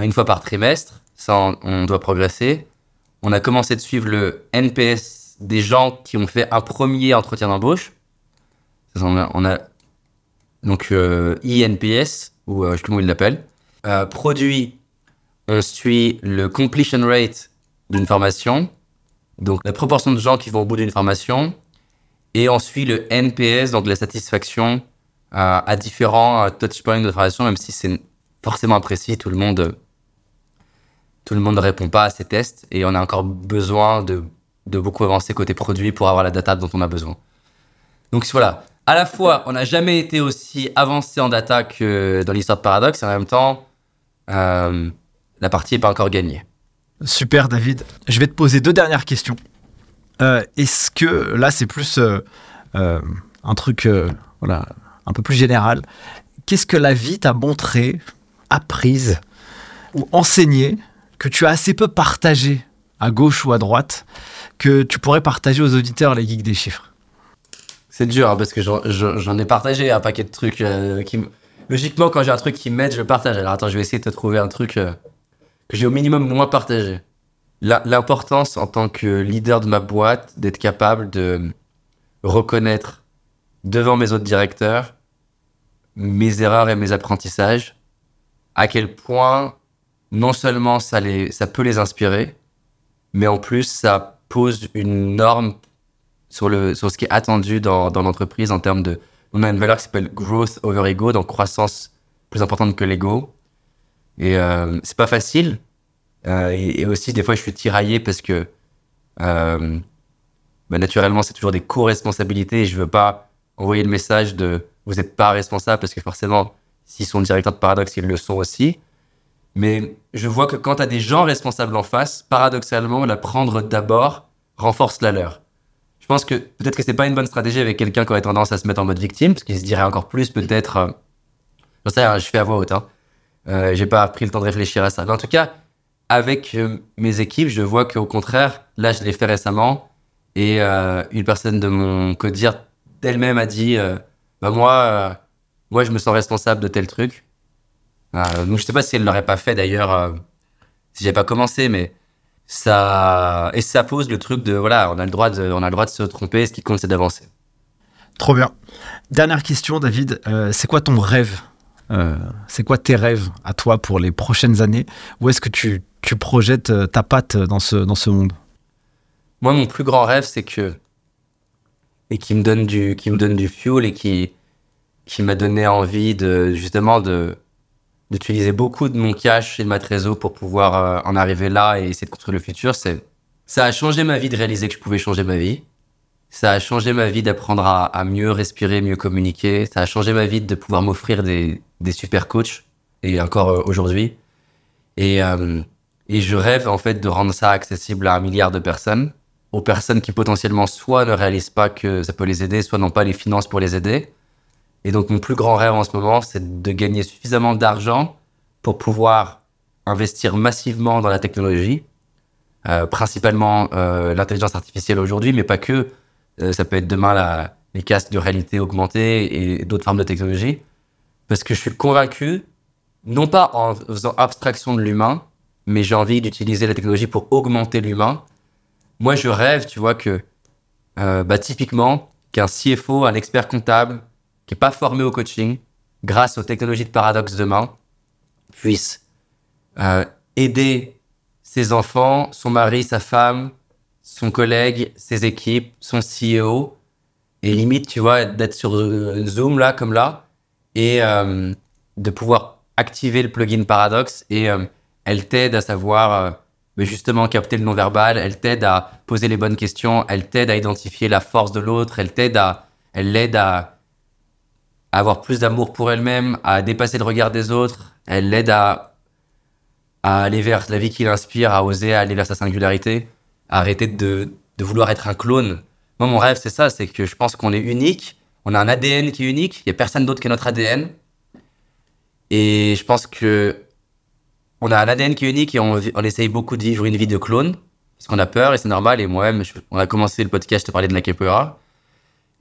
une fois par trimestre. Ça, on doit progresser. On a commencé de suivre le NPS des gens qui ont fait un premier entretien d'embauche. On a, donc euh, INPS, ou euh, je sais comment ils l'appellent. Euh, produit, on suit le completion rate d'une formation, donc la proportion de gens qui vont au bout d'une formation. Et on suit le NPS, donc la satisfaction à différents touchpoints de formation, même si c'est forcément imprécis, tout le monde tout le monde ne répond pas à ces tests et on a encore besoin de, de beaucoup avancer côté produit pour avoir la data dont on a besoin. Donc voilà, à la fois, on n'a jamais été aussi avancé en data que dans l'histoire de Paradox, et en même temps, euh, la partie n'est pas encore gagnée.
Super, David. Je vais te poser deux dernières questions. Euh, Est-ce que là, c'est plus euh, un truc voilà, un peu plus général Qu'est-ce que la vie t'a montré, apprise ou enseigné que tu as assez peu partagé à gauche ou à droite que tu pourrais partager aux auditeurs les geeks des chiffres?
C'est dur hein, parce que j'en- ai partagé un paquet de trucs euh, qui Logiquement, quand j'ai un truc qui m'aide, je partage. Alors attends, je vais essayer de te trouver un truc euh, que j'ai au minimum moins partagé. L'importance en tant que leader de ma boîte d'être capable de reconnaître devant mes autres directeurs mes erreurs et mes apprentissages, à quel point non seulement ça, les, ça peut les inspirer, mais en plus ça pose une norme sur, le, sur ce qui est attendu dans, dans l'entreprise en termes de... On a une valeur qui s'appelle growth over ego, donc croissance plus importante que l'ego. Et euh, c'est pas facile. Euh, et, aussi, des fois, je suis tiraillé parce que euh, bah, naturellement, c'est toujours des co-responsabilités et je veux pas envoyer le message de vous n'êtes pas responsable parce que forcément, s'ils sont directeurs de paradoxe, ils le sont aussi. Mais je vois que quand tu as des gens responsables en face, paradoxalement, la prendre d'abord renforce la leur. Je pense que peut-être que c'est pas une bonne stratégie avec quelqu'un qui aurait tendance à se mettre en mode victime, parce qu'il se dirait encore plus peut-être. Euh, j'en sais je fais à voix haute. Hein. Euh, J'ai pas pris le temps de réfléchir à ça. Mais en tout cas, avec euh, mes équipes, je vois qu'au contraire, là, je l'ai fait récemment, et euh, une personne de mon codir d'elle-même a dit, bah moi, moi, je me sens responsable de tel truc. Donc je sais pas si elle l'aurait pas fait d'ailleurs, si j'avais pas commencé, mais ça et ça pose le truc de voilà, on a le droit de, on a le droit de se tromper. Ce qui compte, c'est d'avancer.
Trop bien. Dernière question, David. Euh, c'est quoi ton rêve Euh, C'est quoi tes rêves à toi pour les prochaines années? Où est-ce que tu, tu projettes euh, ta patte dans ce, dans ce monde?
Moi, mon plus grand rêve, c'est que et qui me donne du, qui me donne du fuel et qui qui m'a donné envie de justement de d'utiliser beaucoup de mon cash et de ma trésor pour pouvoir euh, en arriver là et essayer de construire le futur. C'est ça a changé ma vie de réaliser que je pouvais changer ma vie. Ça a changé ma vie d'apprendre à, mieux respirer, mieux communiquer. Ça a changé ma vie de pouvoir m'offrir des, des super coachs et encore euh, aujourd'hui. Et, euh, et je rêve en fait de rendre ça accessible à un milliard de personnes, aux personnes qui potentiellement soit ne réalisent pas que ça peut les aider, soit n'ont pas les finances pour les aider. Et donc mon plus grand rêve en ce moment, c'est de gagner suffisamment d'argent pour pouvoir investir massivement dans la technologie, euh, principalement euh, l'intelligence artificielle aujourd'hui, mais pas que. Euh, ça peut être demain les casques de réalité augmentée et d'autres formes de technologie. Parce que je suis convaincu, non pas en faisant abstraction de l'humain, mais j'ai envie d'utiliser la technologie pour augmenter l'humain. Moi, je rêve, tu vois, que euh, bah, typiquement, qu'un CFO, un expert comptable, qui n'est pas formé au coaching, grâce aux technologies de paradoxe demain, puisse euh, aider ses enfants, son mari, sa femme, son collègue, ses équipes, son CEO, et limite, tu vois, d'être sur euh, Zoom, là, comme là, et euh, de pouvoir activer le plugin Paradox, et elle t'aide à savoir mais justement capter le non-verbal, elle t'aide à poser les bonnes questions, elle t'aide à identifier la force de l'autre, elle t'aide à, elle l'aide à, à avoir plus d'amour pour elle-même, à dépasser le regard des autres, elle l'aide à, aller vers la vie qui l'inspire, à oser aller vers sa singularité, à arrêter de, vouloir être un clone. Moi, mon rêve, c'est ça, c'est que je pense qu'on est unique, on a un ADN qui est unique, il n'y a personne d'autre que notre ADN. Et je pense que on a un ADN qui est unique et on, essaye beaucoup de vivre une vie de clone, parce qu'on a peur et c'est normal. Et moi-même, on a commencé le podcast, je te parlais de la capoeira.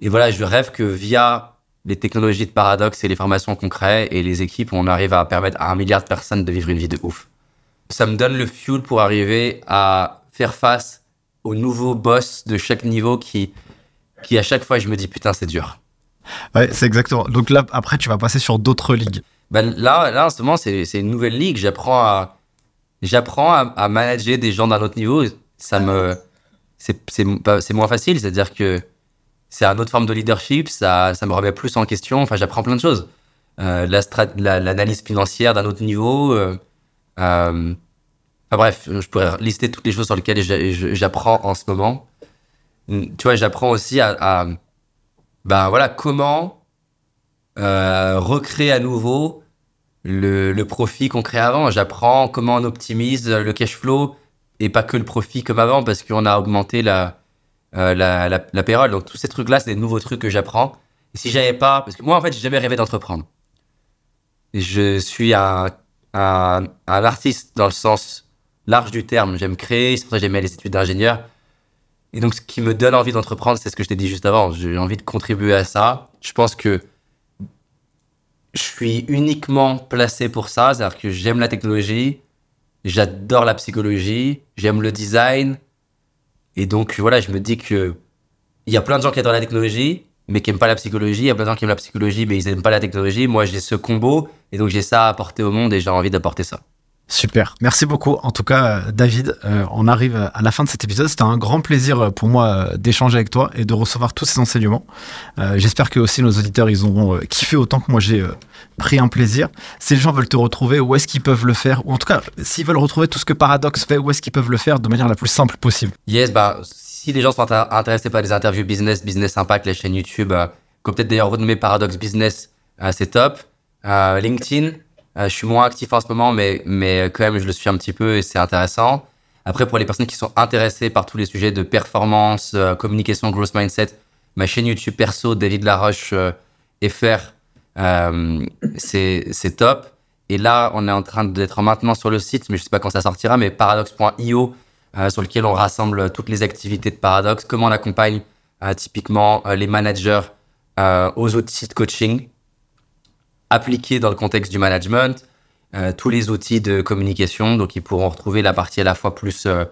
Et voilà, je rêve que via les technologies de paradoxe et les formations crée et les équipes, on arrive à permettre à un milliard de personnes de vivre une vie de ouf. Ça me donne le fuel pour arriver à faire face aux nouveaux boss de chaque niveau qui, qui à chaque fois, je me dis putain, c'est dur.
Ouais, c'est exactement. Donc là, après, tu vas passer sur d'autres ligues.
Ben là, là, en ce moment, c'est c'est une nouvelle ligue. J'apprends à, j'apprends à, à manager des gens d'un autre niveau. Ça me, c'est c'est pas- c'est moins facile. C'est-à-dire que c'est une autre forme de leadership. Ça, me remet plus en question. Enfin, j'apprends plein de choses. Euh, l'analyse financière d'un autre niveau. euh, euh, enfin bref, je pourrais lister toutes les choses sur lesquelles j'apprends en ce moment. Tu vois, j'apprends aussi à, ben voilà, comment recréer à nouveau le, le profit qu'on crée avant. J'apprends comment on optimise le cash flow et pas que le profit comme avant parce qu'on a augmenté la, la, la, la. Donc tous ces trucs-là, c'est des nouveaux trucs que j'apprends. Et si j'avais pas, parce que moi en fait, j'ai jamais rêvé d'entreprendre. Je suis un, un, un artiste dans le sens large du terme. J'aime créer, c'est pour ça que j'aimais les études d'ingénieur. Et donc, ce qui me donne envie d'entreprendre, c'est ce que je t'ai dit juste avant. J'ai envie de contribuer à ça. Je pense que je suis uniquement placé pour ça. C'est-à-dire que j'aime la technologie, j'adore la psychologie, j'aime le design. Et donc, voilà, je me dis que il y a plein de gens qui adorent la technologie, mais qui aiment pas la psychologie. Il y a plein de gens qui aiment la psychologie, mais ils aiment pas la technologie. Moi, j'ai ce combo. Et donc, j'ai ça à apporter au monde et j'ai envie d'apporter ça.
Super, merci beaucoup. En tout cas, euh, David, euh, on arrive à la fin de cet épisode. C'était un grand plaisir euh, pour moi d'échanger avec toi et de recevoir tous ces enseignements. J'espère que aussi nos auditeurs, ils auront kiffé autant que moi j'ai pris un plaisir. Si les gens veulent te retrouver, où est-ce qu'ils peuvent le faire? Ou en tout cas, s'ils veulent retrouver tout ce que Paradox fait, où est-ce qu'ils peuvent le faire de manière la plus simple possible?
Yes, bah, si les gens sont intéressés par les interviews business, business impact, les chaînes YouTube, comme peut-être d'ailleurs renommer Paradox Business, c'est top. LinkedIn, je suis moins actif en ce moment, mais, mais quand même, je le suis un petit peu et c'est intéressant. Après, pour les personnes qui sont intéressées par tous les sujets de performance, euh, communication, growth mindset, ma chaîne YouTube perso, David Laroche euh, FR, euh, c'est top. Et là, on est en train d'être maintenant sur le site, mais je sais pas quand ça sortira, mais paradox.io, euh, sur lequel on rassemble toutes les activités de Paradox, comment on accompagne typiquement les managers aux outils de coaching appliqués dans le contexte du management, euh, tous les outils de communication. Donc, ils pourront retrouver la partie à la fois plus, euh,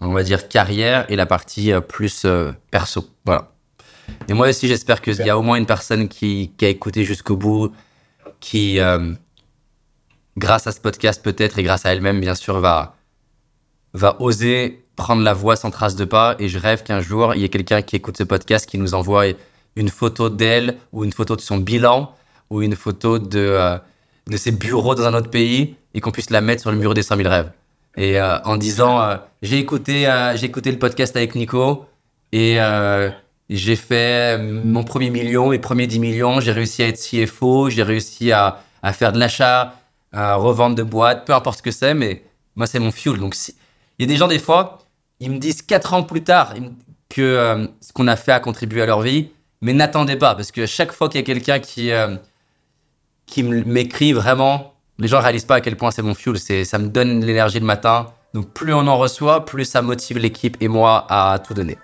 on va dire, carrière et la partie euh, plus perso. Voilà. Et moi aussi, j'espère qu'il y a au moins une personne qui, qui a écouté jusqu'au bout, qui, grâce à ce podcast peut-être et grâce à elle-même, bien sûr, va, va oser prendre la voix sans trace de pas. Et je rêve qu'un jour, il y ait quelqu'un qui écoute ce podcast qui nous envoie une photo d'elle ou une photo de son bilan ou une photo de, euh, de ses bureaux dans un autre pays et qu'on puisse la mettre sur le mur des 100 000 rêves. Et euh, en disant, euh, j'ai écouté, j'ai écouté le podcast avec Nico et j'ai fait mon premier million, mes premiers 10 millions, j'ai réussi à être CFO, j'ai réussi à, à, faire de l'achat, à revendre de boîtes, peu importe ce que c'est, mais moi c'est mon fuel. Donc il y a des gens des fois, ils me disent 4 ans plus tard que ce qu'on a fait a contribué à leur vie, mais n'attendez pas, parce que chaque fois qu'il y a quelqu'un qui qui m'écrit vraiment. Les gens réalisent pas à quel point c'est mon fuel. C'est, ça me donne l'énergie le matin. Donc plus on en reçoit, plus ça motive l'équipe et moi à tout donner.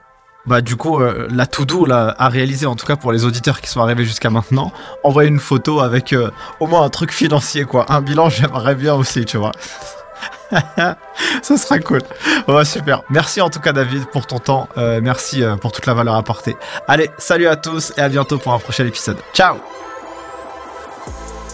Bah du coup, euh, la to-do là, à réaliser, en tout cas pour les auditeurs qui sont arrivés jusqu'à maintenant, envoyer une photo avec euh, au moins un truc financier, quoi. Un bilan, (laughs) j'aimerais bien aussi, tu vois. (laughs) Ça sera cool. Ouais, super. Merci en tout cas David pour ton temps. Euh, merci pour toute la valeur apportée. Allez, salut à tous et à bientôt pour un prochain épisode. Ciao